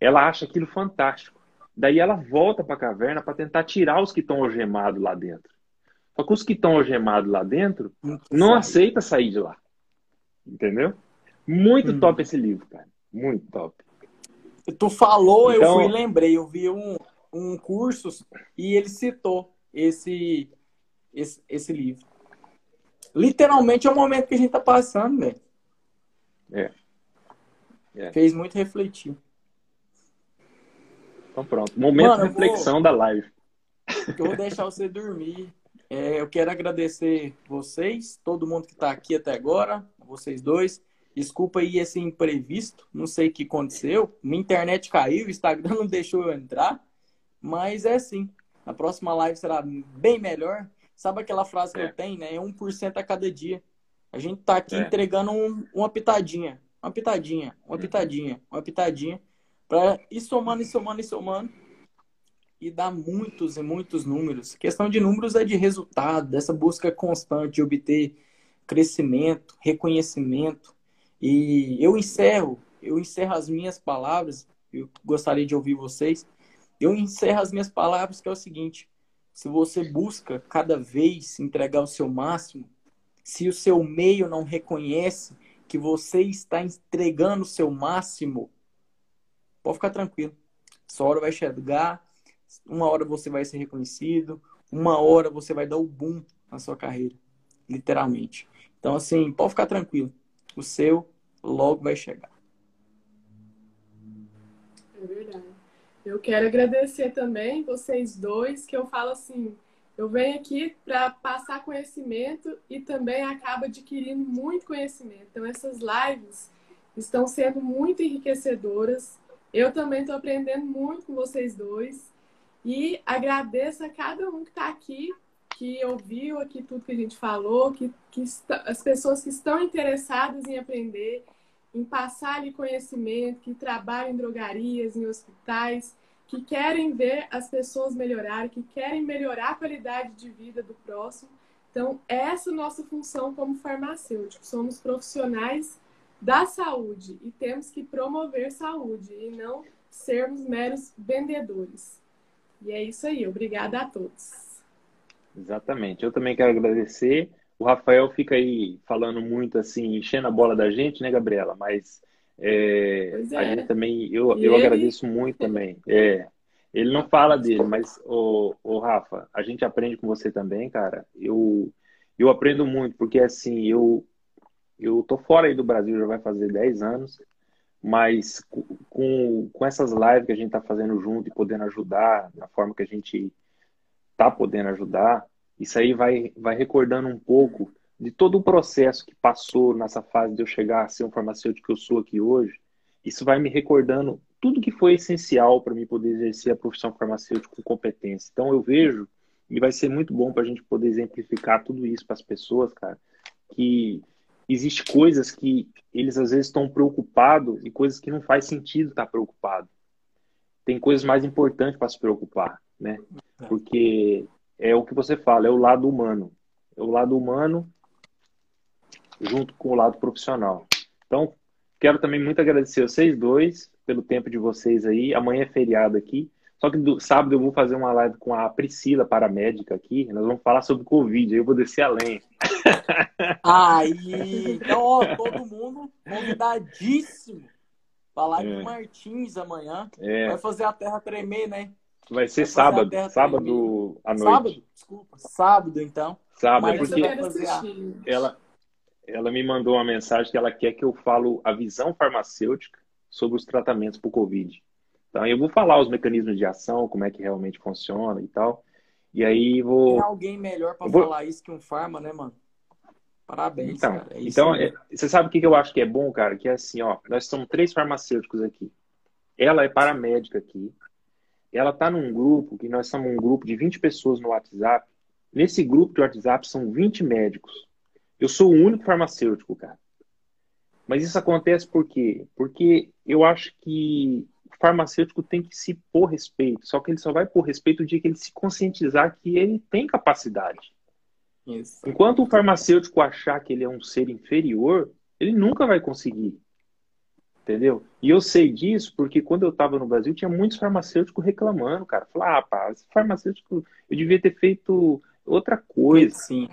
ela acha aquilo fantástico. Daí ela volta para a caverna para tentar tirar os que estão algemados lá dentro. Só que os que estão algemados lá dentro não aceita sair de lá. Entendeu? Muito hum. top esse livro, cara. Muito top. Tu falou, então... eu fui lembrei. Eu vi um, um curso e ele citou esse, esse, esse livro. Literalmente é o momento que a gente tá passando, velho. É. é. Fez muito refletir. Então pronto. Momento Mano, de reflexão vou... da live. Eu vou deixar você dormir. É, eu quero agradecer vocês, todo mundo que está aqui até agora, vocês dois. Desculpa aí esse imprevisto, não sei o que aconteceu. Minha internet caiu, o Instagram *laughs* não deixou eu entrar. Mas é assim. A próxima live será bem melhor. Sabe aquela frase que é. eu tenho, né? É 1% a cada dia. A gente tá aqui é. entregando um, uma pitadinha, uma pitadinha, uma pitadinha, uma pitadinha, para ir somando, e somando, e somando. e dá muitos e muitos números. A questão de números é de resultado, dessa busca constante de obter crescimento, reconhecimento. E eu encerro, eu encerro as minhas palavras, eu gostaria de ouvir vocês. Eu encerro as minhas palavras que é o seguinte: se você busca cada vez entregar o seu máximo, se o seu meio não reconhece que você está entregando o seu máximo, pode ficar tranquilo. Sua hora vai chegar, uma hora você vai ser reconhecido, uma hora você vai dar o boom na sua carreira, literalmente. Então, assim, pode ficar tranquilo. O seu logo vai chegar. É verdade. Eu quero agradecer também vocês dois, que eu falo assim, eu venho aqui para passar conhecimento e também acabo adquirindo muito conhecimento. Então, essas lives estão sendo muito enriquecedoras. Eu também estou aprendendo muito com vocês dois. E agradeço a cada um que está aqui, que ouviu aqui tudo que a gente falou, que, que está, as pessoas que estão interessadas em aprender, em passar ali conhecimento, que trabalham em drogarias, em hospitais, que querem ver as pessoas melhorarem, que querem melhorar a qualidade de vida do próximo. Então, essa é a nossa função como farmacêutico. Somos profissionais da saúde e temos que promover saúde e não sermos meros vendedores. E é isso aí. Obrigada a todos. Exatamente. Eu também quero agradecer. O Rafael fica aí falando muito assim, enchendo a bola da gente, né, Gabriela? Mas é, é. a gente também, eu, eu ele... agradeço muito também. É, ele não fala dele, mas o, o Rafa, a gente aprende com você também, cara. Eu, eu aprendo muito, porque assim, eu, eu tô fora aí do Brasil, já vai fazer 10 anos. Mas com, com essas lives que a gente está fazendo junto e podendo ajudar da forma que a gente está podendo ajudar, isso aí vai, vai recordando um pouco de todo o processo que passou nessa fase de eu chegar a ser um farmacêutico que eu sou aqui hoje. Isso vai me recordando tudo que foi essencial para mim poder exercer a profissão farmacêutica com competência. Então eu vejo, e vai ser muito bom para a gente poder exemplificar tudo isso para as pessoas, cara, que existe coisas que eles às vezes estão preocupados e coisas que não faz sentido estar preocupado. Tem coisas mais importantes para se preocupar, né? Porque é o que você fala, é o lado humano. É o lado humano junto com o lado profissional. Então, quero também muito agradecer a vocês dois pelo tempo de vocês aí. Amanhã é feriado aqui. Só que do sábado eu vou fazer uma live com a Priscila, paramédica aqui. Nós vamos falar sobre Covid. Aí eu vou descer além. Aí, *laughs* então, ó, todo mundo convidadíssimo. Falar é. com Martins amanhã. É. Vai fazer a terra tremer, né? Vai ser Vai sábado. Sábado tremer. à noite. Sábado? Desculpa. Sábado, então. Sábado, Mas porque ela, ela me mandou uma mensagem que ela quer que eu falo a visão farmacêutica sobre os tratamentos para o Covid. Então, eu vou falar os mecanismos de ação, como é que realmente funciona e tal. E aí vou. Tem alguém melhor para vou... falar isso que um farma, né, mano? Parabéns, então, cara. É então, é, você sabe o que eu acho que é bom, cara? Que é assim, ó, nós somos três farmacêuticos aqui. Ela é paramédica aqui. Ela tá num grupo, que nós somos um grupo de 20 pessoas no WhatsApp. Nesse grupo de WhatsApp são 20 médicos. Eu sou o único farmacêutico, cara. Mas isso acontece por quê? Porque eu acho que farmacêutico tem que se pôr respeito. Só que ele só vai pôr respeito o dia que ele se conscientizar que ele tem capacidade. Isso. Enquanto o farmacêutico achar que ele é um ser inferior, ele nunca vai conseguir. Entendeu? E eu sei disso porque quando eu estava no Brasil tinha muitos farmacêuticos reclamando, cara. Falar, ah, pá, esse farmacêutico eu devia ter feito outra coisa. Sim.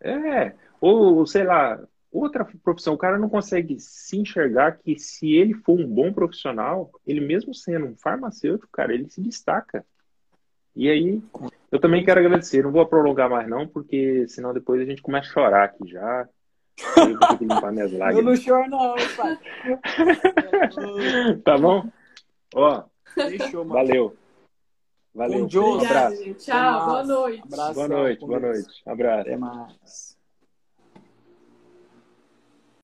É, ou sei lá, outra profissão. O cara não consegue se enxergar que se ele for um bom profissional, ele mesmo sendo um farmacêutico, cara, ele se destaca. E aí, eu também quero agradecer. Não vou prolongar mais não, porque senão depois a gente começa a chorar aqui já. Eu vou ter que limpar minhas lágrimas. *laughs* Eu não choro não, pai. *laughs* tá bom? Ó, mano. valeu. Valeu. Um abraço. Tchau, boa noite. Abraço, boa noite, boa noite. Abraço. Até mais.